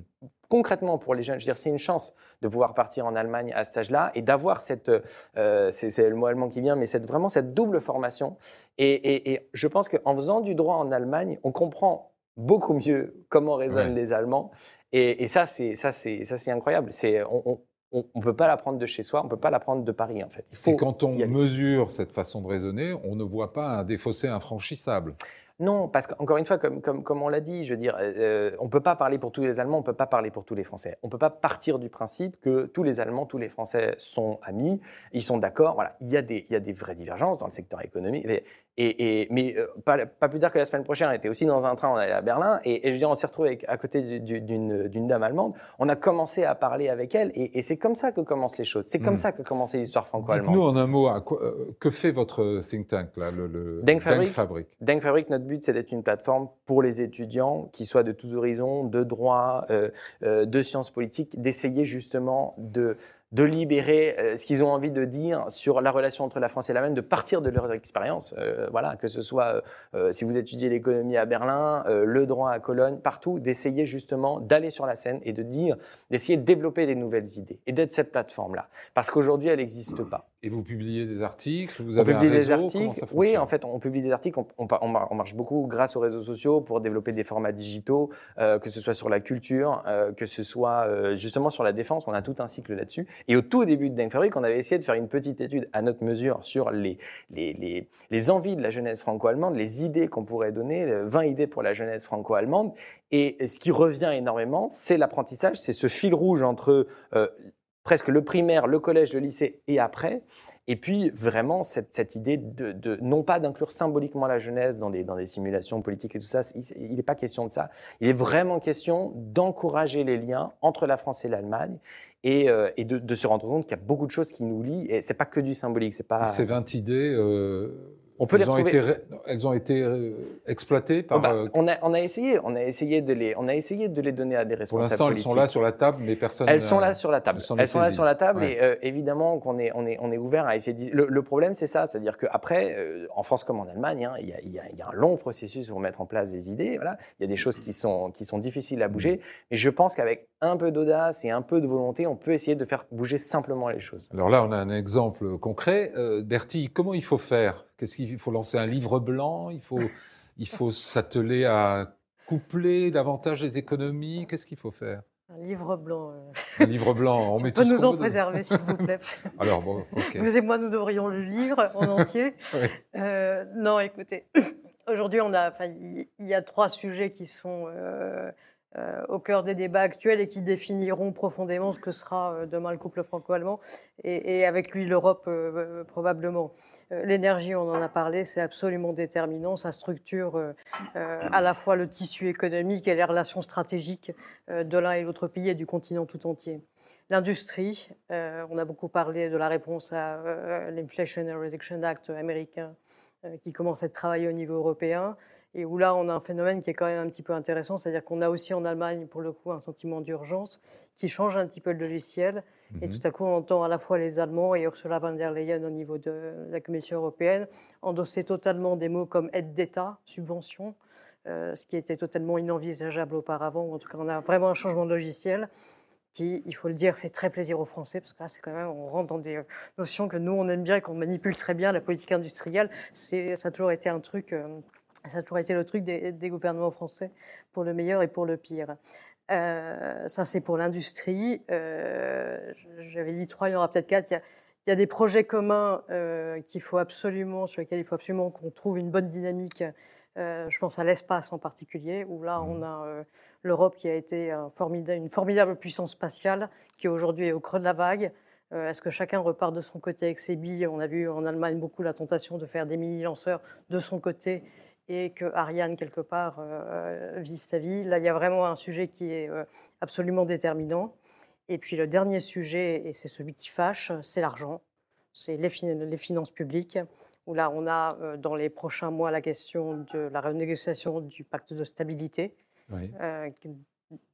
concrètement pour les jeunes. Je veux dire, c'est une chance de pouvoir partir en Allemagne à cet âge-là et d'avoir cette, euh, c'est le mot allemand qui vient, mais cette, vraiment cette double formation. Et, et je pense qu'en faisant du droit en Allemagne, on comprend beaucoup mieux comment raisonnent les Allemands. Et, ça, c'est ça, c'est ça, c'est incroyable. C'est on, ne peut pas l'apprendre de chez soi, on peut pas l'apprendre de Paris en fait. Il faut et quand on mesure cette façon de raisonner, on ne voit pas un défaussé infranchissable. Non, parce qu'encore une fois, comme, comme, comme on l'a dit, je veux dire, euh, on ne peut pas parler pour tous les Allemands, on ne peut pas parler pour tous les Français. On ne peut pas partir du principe que tous les Allemands, tous les Français sont amis, ils sont d'accord. Voilà, il y, a des, il y a des vraies divergences dans le secteur économique. Et, et mais euh, pas, pas, plus tard que la semaine prochaine, on était aussi dans un train, on allait à Berlin, et, je veux dire, on s'est retrouvé à côté d'une dame allemande. On a commencé à parler avec elle, et, c'est comme ça que commencent les choses. C'est comme hmm. ça que commence l'histoire franco-allemande. Dites-nous en un mot, à quoi, euh, que fait votre think tank, là, le, le Denkfabrik Denkfabrik, notre but, c'est d'être une plateforme pour les étudiants, qui soient de tous horizons, de droit, euh, euh, de sciences politiques, d'essayer justement de de libérer euh, ce qu'ils ont envie de dire sur la relation entre la France et l'Allemagne, de partir de leur expérience. Euh, voilà, que ce soit euh, si vous étudiez l'économie à Berlin, le droit à Cologne, partout, d'essayer justement d'aller sur la scène et de dire, d'essayer de développer des nouvelles idées et d'être cette plateforme-là. Parce qu'aujourd'hui, elle n'existe pas. Et vous publiez des articles Vous avez on publie un réseau, des articles. oui, en fait, on publie des articles. On, on, marche beaucoup grâce aux réseaux sociaux pour développer des formats digitaux, que ce soit sur la culture, que ce soit justement sur la défense. On a tout un cycle là-dessus. Et au tout début de Deng Fabric, on avait essayé de faire une petite étude à notre mesure sur les, les, les, les envies de la jeunesse franco-allemande, les idées qu'on pourrait donner, 20 idées pour la jeunesse franco-allemande. Et ce qui revient énormément, c'est l'apprentissage, c'est ce fil rouge entre euh, presque le primaire, le collège, le lycée et après. Et puis vraiment cette, idée de, non pas d'inclure symboliquement la jeunesse dans des, dans des simulations politiques et tout ça, il n'est pas question de ça. Il est vraiment question d'encourager les liens entre la France et l'Allemagne et, euh, et de, se rendre compte qu'il y a beaucoup de choses qui nous lient et c'est pas que du symbolique. C'est pas. Ces 20 idées. Euh, on peut elles les ont Été, elles ont été euh, exploitées par. Oh bah, euh, on, a, on a essayé, on a essayé de les, on a essayé de les donner à des responsables Pour l'instant, elles sont là sur la table, mais personne. Elles sont là sur la table. Elles sont là sur la table et euh, évidemment qu'on est, on est, on est ouvert à essayer. De... Le, problème, c'est ça, c'est-à-dire qu'après, en France comme en Allemagne, hein, il, y a, il, y a, y a, un long processus pour mettre en place des idées. Voilà, il y a des choses qui sont, qui sont difficiles à bouger, mais je pense qu'avec un peu d'audace et un peu de volonté, on peut essayer de faire bouger simplement les choses. Alors là, on a un exemple concret. Bertie, comment il faut faire Qu'est-ce qu'il faut lancer un livre blanc? Il faut, il faut s'atteler à coupler davantage les économies Qu'est-ce qu'il faut faire? Un livre blanc. Euh. Un livre blanc. On met peut nous en préserver, s'il vous plaît. Alors bon, Vous et moi, nous devrions le lire en entier. euh, non, écoutez, aujourd'hui, on a, il y a trois sujets qui sont euh, au cœur des débats actuels et qui définiront profondément ce que sera demain le couple franco-allemand et, avec lui l'Europe probablement. L'énergie, on en a parlé, c'est absolument déterminant. Ça structure à la fois le tissu économique et les relations stratégiques de l'un et l'autre pays et du continent tout entier. L'industrie, on a beaucoup parlé de la réponse à l'Inflation Reduction Act américain qui commence à être travaillé au niveau européen et où là, on a un phénomène qui est quand même un petit peu intéressant, c'est-à-dire qu'on a aussi en Allemagne, pour le coup, un sentiment d'urgence qui change un petit peu le logiciel. Et mhm. tout à coup, on entend à la fois les Allemands et Ursula von der Leyen au niveau de la Commission européenne endosser totalement des mots comme aide d'État, subvention, euh, ce qui était totalement inenvisageable auparavant. En tout cas, on a vraiment un changement de logiciel qui, il faut le dire, fait très plaisir aux Français, parce que là, c'est quand même, on rentre dans des notions que nous, on aime bien et qu'on manipule très bien. La politique industrielle, ça a toujours été un truc euh, ça a toujours été le truc des, gouvernements français, pour le meilleur et pour le pire. Euh, ça, c'est pour l'industrie. Euh, j'avais dit trois, il y en aura peut-être quatre. Il y, a, des projets communs euh, qu'il faut absolument, sur lesquels il faut absolument qu'on trouve une bonne dynamique. je pense à l'espace en particulier, où là, on mmh. a l'Europe qui a été une formidable puissance spatiale, qui aujourd'hui est au creux de la vague. Est-ce que chacun repart de son côté avec ses billes? On a vu en Allemagne beaucoup la tentation de faire des mini-lanceurs de son côté et que Ariane, quelque part, euh, vive sa vie. Là, il y a vraiment un sujet qui est euh, absolument déterminant. Et puis le dernier sujet, et c'est celui qui fâche, c'est l'argent, c'est les, les, finances publiques, où là, on a euh, dans les prochains mois la question de la renégociation du pacte de stabilité, oui.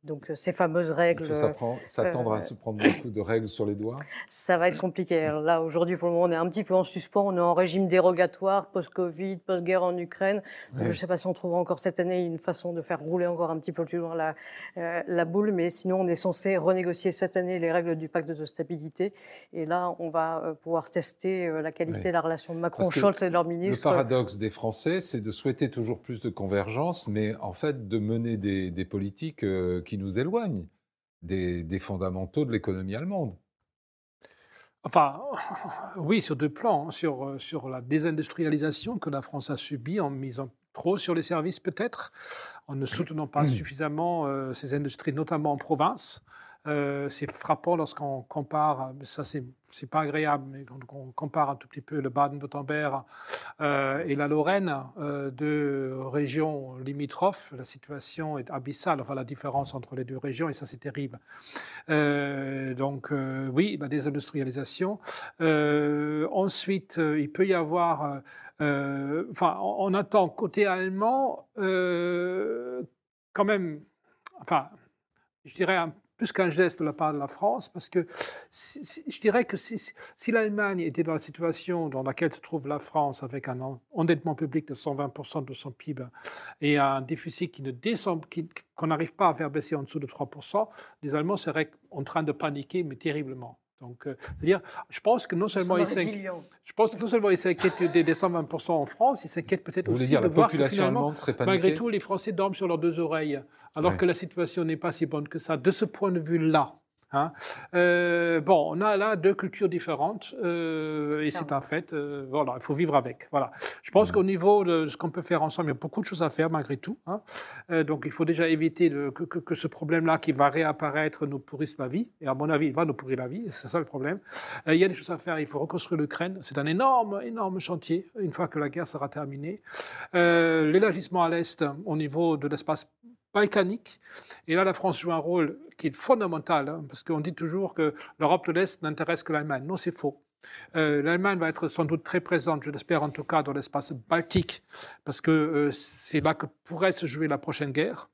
Donc euh, ces fameuses règles. Faut s'attendre à euh, se prendre beaucoup de règles sur les doigts Ça va être compliqué. là, aujourd'hui, pour le moment, on est un petit peu en suspens. On est en régime dérogatoire, post-Covid, post-guerre en Ukraine. Je ne sais pas si on trouvera encore cette année une façon de faire rouler encore un petit peu plus loin la, euh, la boule. Mais sinon, on est censé renégocier cette année les règles du pacte de stabilité. Et là, on va pouvoir tester la qualité de la relation de Macron-Scholz et de leur ministre. Le paradoxe des Français, c'est de souhaiter toujours plus de convergence, mais en fait de mener des, des politiques qui nous éloigne des, fondamentaux de l'économie allemande. Enfin, oui, sur deux plans. Hein. Sur, euh, sur la désindustrialisation que la France a subie en misant trop sur les services peut-être, en ne soutenant pas suffisamment euh, ces industries, notamment en province. Euh, c'est frappant lorsqu'on compare, ça c'est c'est pas agréable, mais quand on compare un tout petit peu le Baden-Württemberg euh, et la Lorraine, euh, deux régions limitrophes, la situation est abyssale, enfin la différence entre les deux régions, et ça c'est terrible. donc oui, la désindustrialisation. ensuite, il peut y avoir, enfin on attend côté allemand quand même, enfin je dirais un plus qu'un geste de la part de la France, parce que je dirais que si, l'Allemagne était dans la situation dans laquelle se trouve la France, avec un endettement public de 120% de son PIB et un déficit qui ne descend, qu'on n'arrive pas à faire baisser en dessous de 3%, les Allemands seraient en train de paniquer, mais terriblement. Donc, euh, c'est-à-dire, je pense que non seulement ils s'inquiètent, je pense que non seulement ils s'inquiètent des, 120% en France, ils s'inquiètent peut-être aussi dire, de la population allemande serait Malgré tout, les Français dorment sur leurs deux oreilles alors que la situation n'est pas si bonne que ça. De ce point de vue-là, Hein. Euh, bon, on a là deux cultures différentes euh, et c'est un fait. Euh, voilà, il faut vivre avec. Voilà. Je pense mmh. qu'au niveau de ce qu'on peut faire ensemble, il y a beaucoup de choses à faire malgré tout. Hein. donc, il faut déjà éviter que, que, ce problème-là qui va réapparaître nous pourrisse la vie. Et à mon avis, il va nous pourrir la vie. C'est ça le problème. il y a des choses à faire. Il faut reconstruire l'Ukraine. C'est un énorme, énorme chantier une fois que la guerre sera terminée. L'élargissement à l'est au niveau de l'espace balkanique. Et là, la France joue un rôle qui est fondamental, hein, parce qu'on dit toujours que l'Europe de l'Est n'intéresse que l'Allemagne. Non, c'est faux. Euh, L'Allemagne va être sans doute très présente, je l'espère en tout cas, dans l'espace baltique, parce que euh, c'est là que pourrait se jouer la prochaine guerre.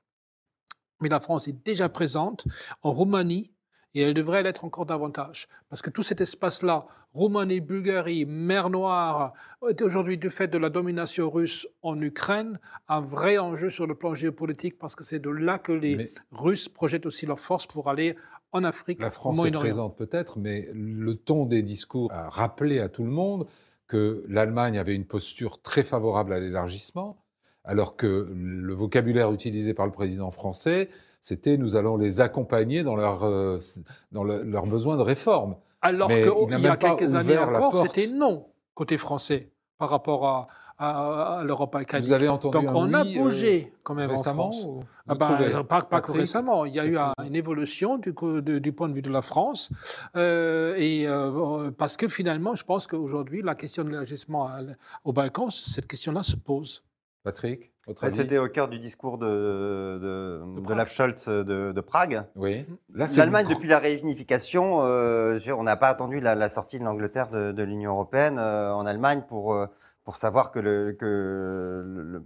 Mais la France est déjà présente en Roumanie, et elle devrait l'être encore davantage. Parce que tout cet espace-là, Roumanie, Bulgarie, mer Noire, est aujourd'hui, du fait de la domination russe en Ukraine, un vrai enjeu sur le plan géopolitique, parce que c'est de là que les Russes projettent aussi leurs forces pour aller en Afrique. La France est présente peut-être, mais le ton des discours a rappelé à tout le monde que l'Allemagne avait une posture très favorable à l'élargissement, alors que le vocabulaire utilisé par le président français c'était nous allons les accompagner dans leur, euh, dans leur besoin de réforme. Alors qu'il y a quelques années encore, c'était non côté français par rapport à, à, l'Europe balkanique. Vous avez entendu Donc on a euh, bougé quand même récemment, en France. Ah bah, pas, pas que récemment. Il y a eu une évolution du, du, point de vue de la France. Euh, et parce que finalement, je pense qu'aujourd'hui, la question de l'élargissement au Balkan, cette question-là se pose. Patrick? C'était au cœur du discours de, de, de, Scholz de, Prague. Oui. L'Allemagne, depuis la réunification, euh, on n'a pas attendu la, sortie de l'Angleterre de, l'Union européenne euh, en Allemagne pour, euh, pour savoir que le, que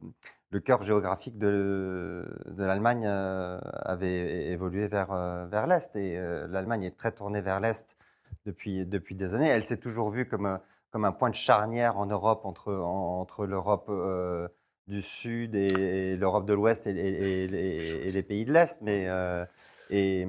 le, cœur géographique de, de l'Allemagne avait évolué vers, vers l'Est. Et l'Allemagne est très tournée vers l'Est depuis, depuis des années. Elle s'est toujours vue comme, comme un point de charnière en Europe entre, entre l'Europe du Sud et, l'Europe de l'Ouest et, les pays de l'Est. Mais, euh, et,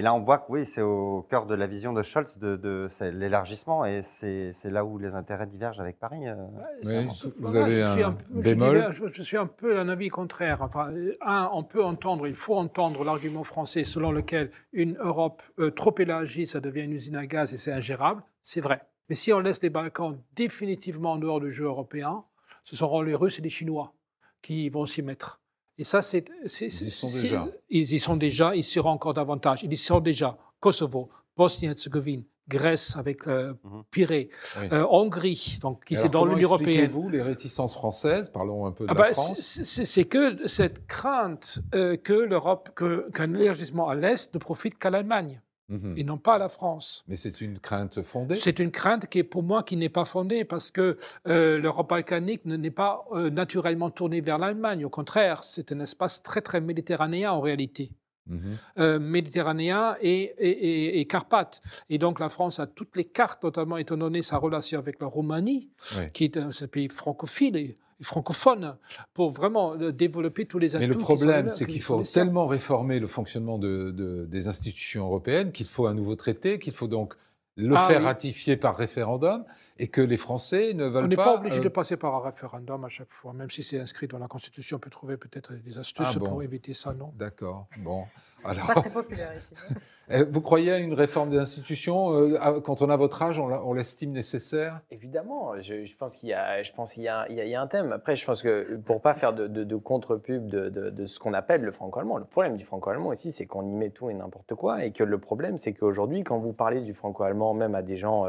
là, on voit que oui, c'est au cœur de la vision de Scholz de, l'élargissement et c'est là où les intérêts divergent avec Paris. Euh. vous avez un, bémol je, suis un peu d'un avis contraire. Enfin, un, on peut entendre, il faut entendre l'argument français selon lequel une Europe euh, trop élargie, ça devient une usine à gaz et c'est ingérable. C'est vrai. Mais si on laisse les Balkans définitivement en dehors du jeu européen, ce seront les Russes et les Chinois qui vont s'y mettre. Et ça, c'est. Ils y sont déjà. Ils y sont déjà, ils seront encore davantage. Ils y sont déjà. Kosovo, Bosnie-Herzégovine, Grèce avec euh, mhm. Pirée, euh, Hongrie, donc qui est dans l'Union européenne. vous les réticences françaises? Parlons un peu de ah la bah, France. C'est que cette crainte euh, que l'Europe, qu'un élargissement à l'est ne profite qu'à l'Allemagne. Mhm. et non pas à la France. Mais c'est une crainte fondée C'est une crainte qui est pour moi qui n'est pas fondée parce que euh, l'Europe balkanique n'est pas euh, naturellement tournée vers l'Allemagne. Au contraire, c'est un espace très très méditerranéen en réalité. Mhm. Euh, méditerranéen et, et, et, Carpates. Et donc la France a toutes les cartes, notamment étant donné sa relation avec la Roumanie, qui est un, pays francophile francophone pour vraiment euh, développer tous les atouts. Mais le problème, c'est qu'il faut tellement réformer le fonctionnement de, des institutions européennes qu'il faut un nouveau traité, qu'il faut donc le ah faire ratifier par référendum et que les Français ne veulent pas. On n'est pas, obligé de euh, passer par un référendum à chaque fois, même si c'est inscrit dans la Constitution, on peut trouver peut-être des astuces ah pour éviter ça, non? D'accord. Bon. Alors... C'est pas très populaire ici. Euh, vous croyez à une réforme des institutions? Euh, Quand on a votre âge, on l'estime nécessaire? Évidemment. Je, pense qu'il y, a, je pense qu'il y, a, il y a un thème. Après, je pense que pour pas faire de, de, contre-pub de, de, ce qu'on appelle le franco-allemand, le problème du franco-allemand aussi, c'est qu'on y met tout et n'importe quoi. Et que le problème, c'est qu'aujourd'hui, quand vous parlez du franco-allemand, même à des gens,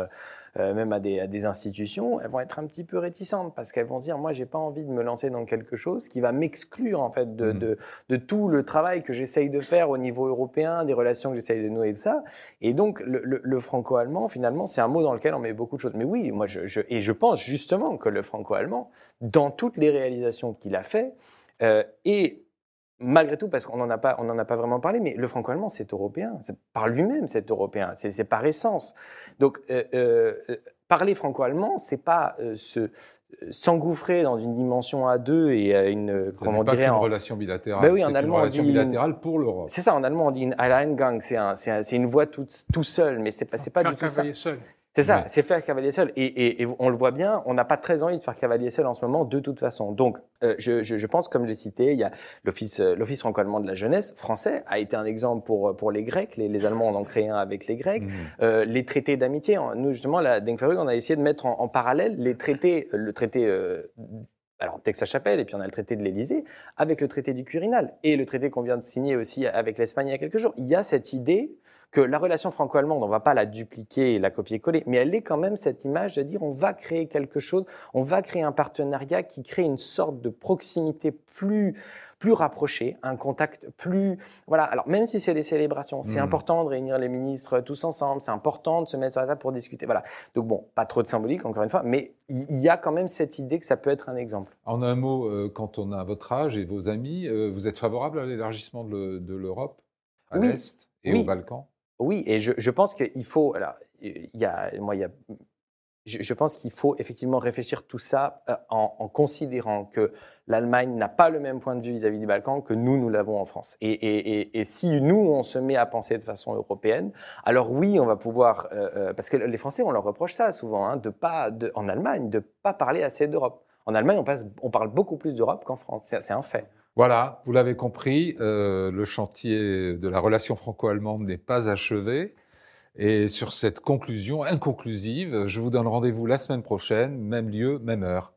euh, même à des, à des, institutions, elles vont être un petit peu réticentes parce qu'elles vont se dire, moi, j'ai pas envie de me lancer dans quelque chose qui va m'exclure en fait de, mmh. de, tout le travail que j'essaye de faire au niveau européen, des relations que j'essaye de et de ça. Et donc, le, franco-allemand, finalement, c'est un mot dans lequel on met beaucoup de choses. Mais oui, moi, je, et je pense justement que le franco-allemand, dans toutes les réalisations qu'il a fait, euh, et malgré tout, parce qu'on n'en a, pas, a pas vraiment parlé, mais le franco-allemand, c'est européen. Par lui-même, c'est européen. C'est par essence. Donc, euh, euh, parler franco-allemand, c'est pas se s'engouffrer dans une dimension à deux et à une ça comment dirait en relation bilatérale. Ben oui, en allemand, une relation bilatérale pour l'Europe. C'est ça, en allemand on dit une Alleingang, c'est un, c'est une voix tout, tout seul, mais c'est pas c'est pas du tout ça. Seul. C'est ça, c'est faire cavalier seul. Et, on le voit bien, on n'a pas très envie de faire cavalier seul en ce moment, de toute façon. Donc, euh, je, pense, comme j'ai cité, il y a l'Office euh, l'office franco-allemand de la jeunesse français a été un exemple pour, pour les Grecs. Les, Allemands en ont créé un avec les Grecs. Mmh. les traités d'amitié, nous, justement, la Denkfabrik, on a essayé de mettre en, parallèle les traités, le traité alors Texas-Chapelle, et puis on a le traité de l'Élysée, avec le traité du Quirinal, et le traité qu'on vient de signer aussi avec l'Espagne il y a quelques jours. Il y a cette idée que la relation franco-allemande, on ne va pas la dupliquer et la copier-coller, mais elle est quand même cette image de dire on va créer quelque chose, on va créer un partenariat qui crée une sorte de proximité plus, plus rapprochée, un contact plus... Voilà, alors même si c'est des célébrations, c'est hmm. important de réunir les ministres tous ensemble, c'est important de se mettre sur la table pour discuter. Voilà. Donc bon, pas trop de symbolique, encore une fois, mais il y a quand même cette idée que ça peut être un exemple. En un mot, euh, quand on a votre âge et vos amis, euh, vous êtes favorable à l'élargissement de l'Europe à l'Est et aux Balkans? Oui, et je, pense qu'il faut. Moi, je, pense qu'il faut effectivement réfléchir tout ça euh, en, considérant que l'Allemagne n'a pas le même point de vue vis-à-vis du Balkan que nous, nous l'avons en France. Et, si nous, on se met à penser de façon européenne, alors oui, on va pouvoir. Euh, euh parce que les Français, on leur reproche ça souvent, hein, de pas, en Allemagne, de pas parler assez d'Europe. En Allemagne, on parle beaucoup plus d'Europe qu'en France. C'est un fait. Voilà, vous l'avez compris, euh, le chantier de la relation franco-allemande n'est pas achevé. Et sur cette conclusion inconclusive, je vous donne rendez-vous la semaine prochaine, même lieu, même heure.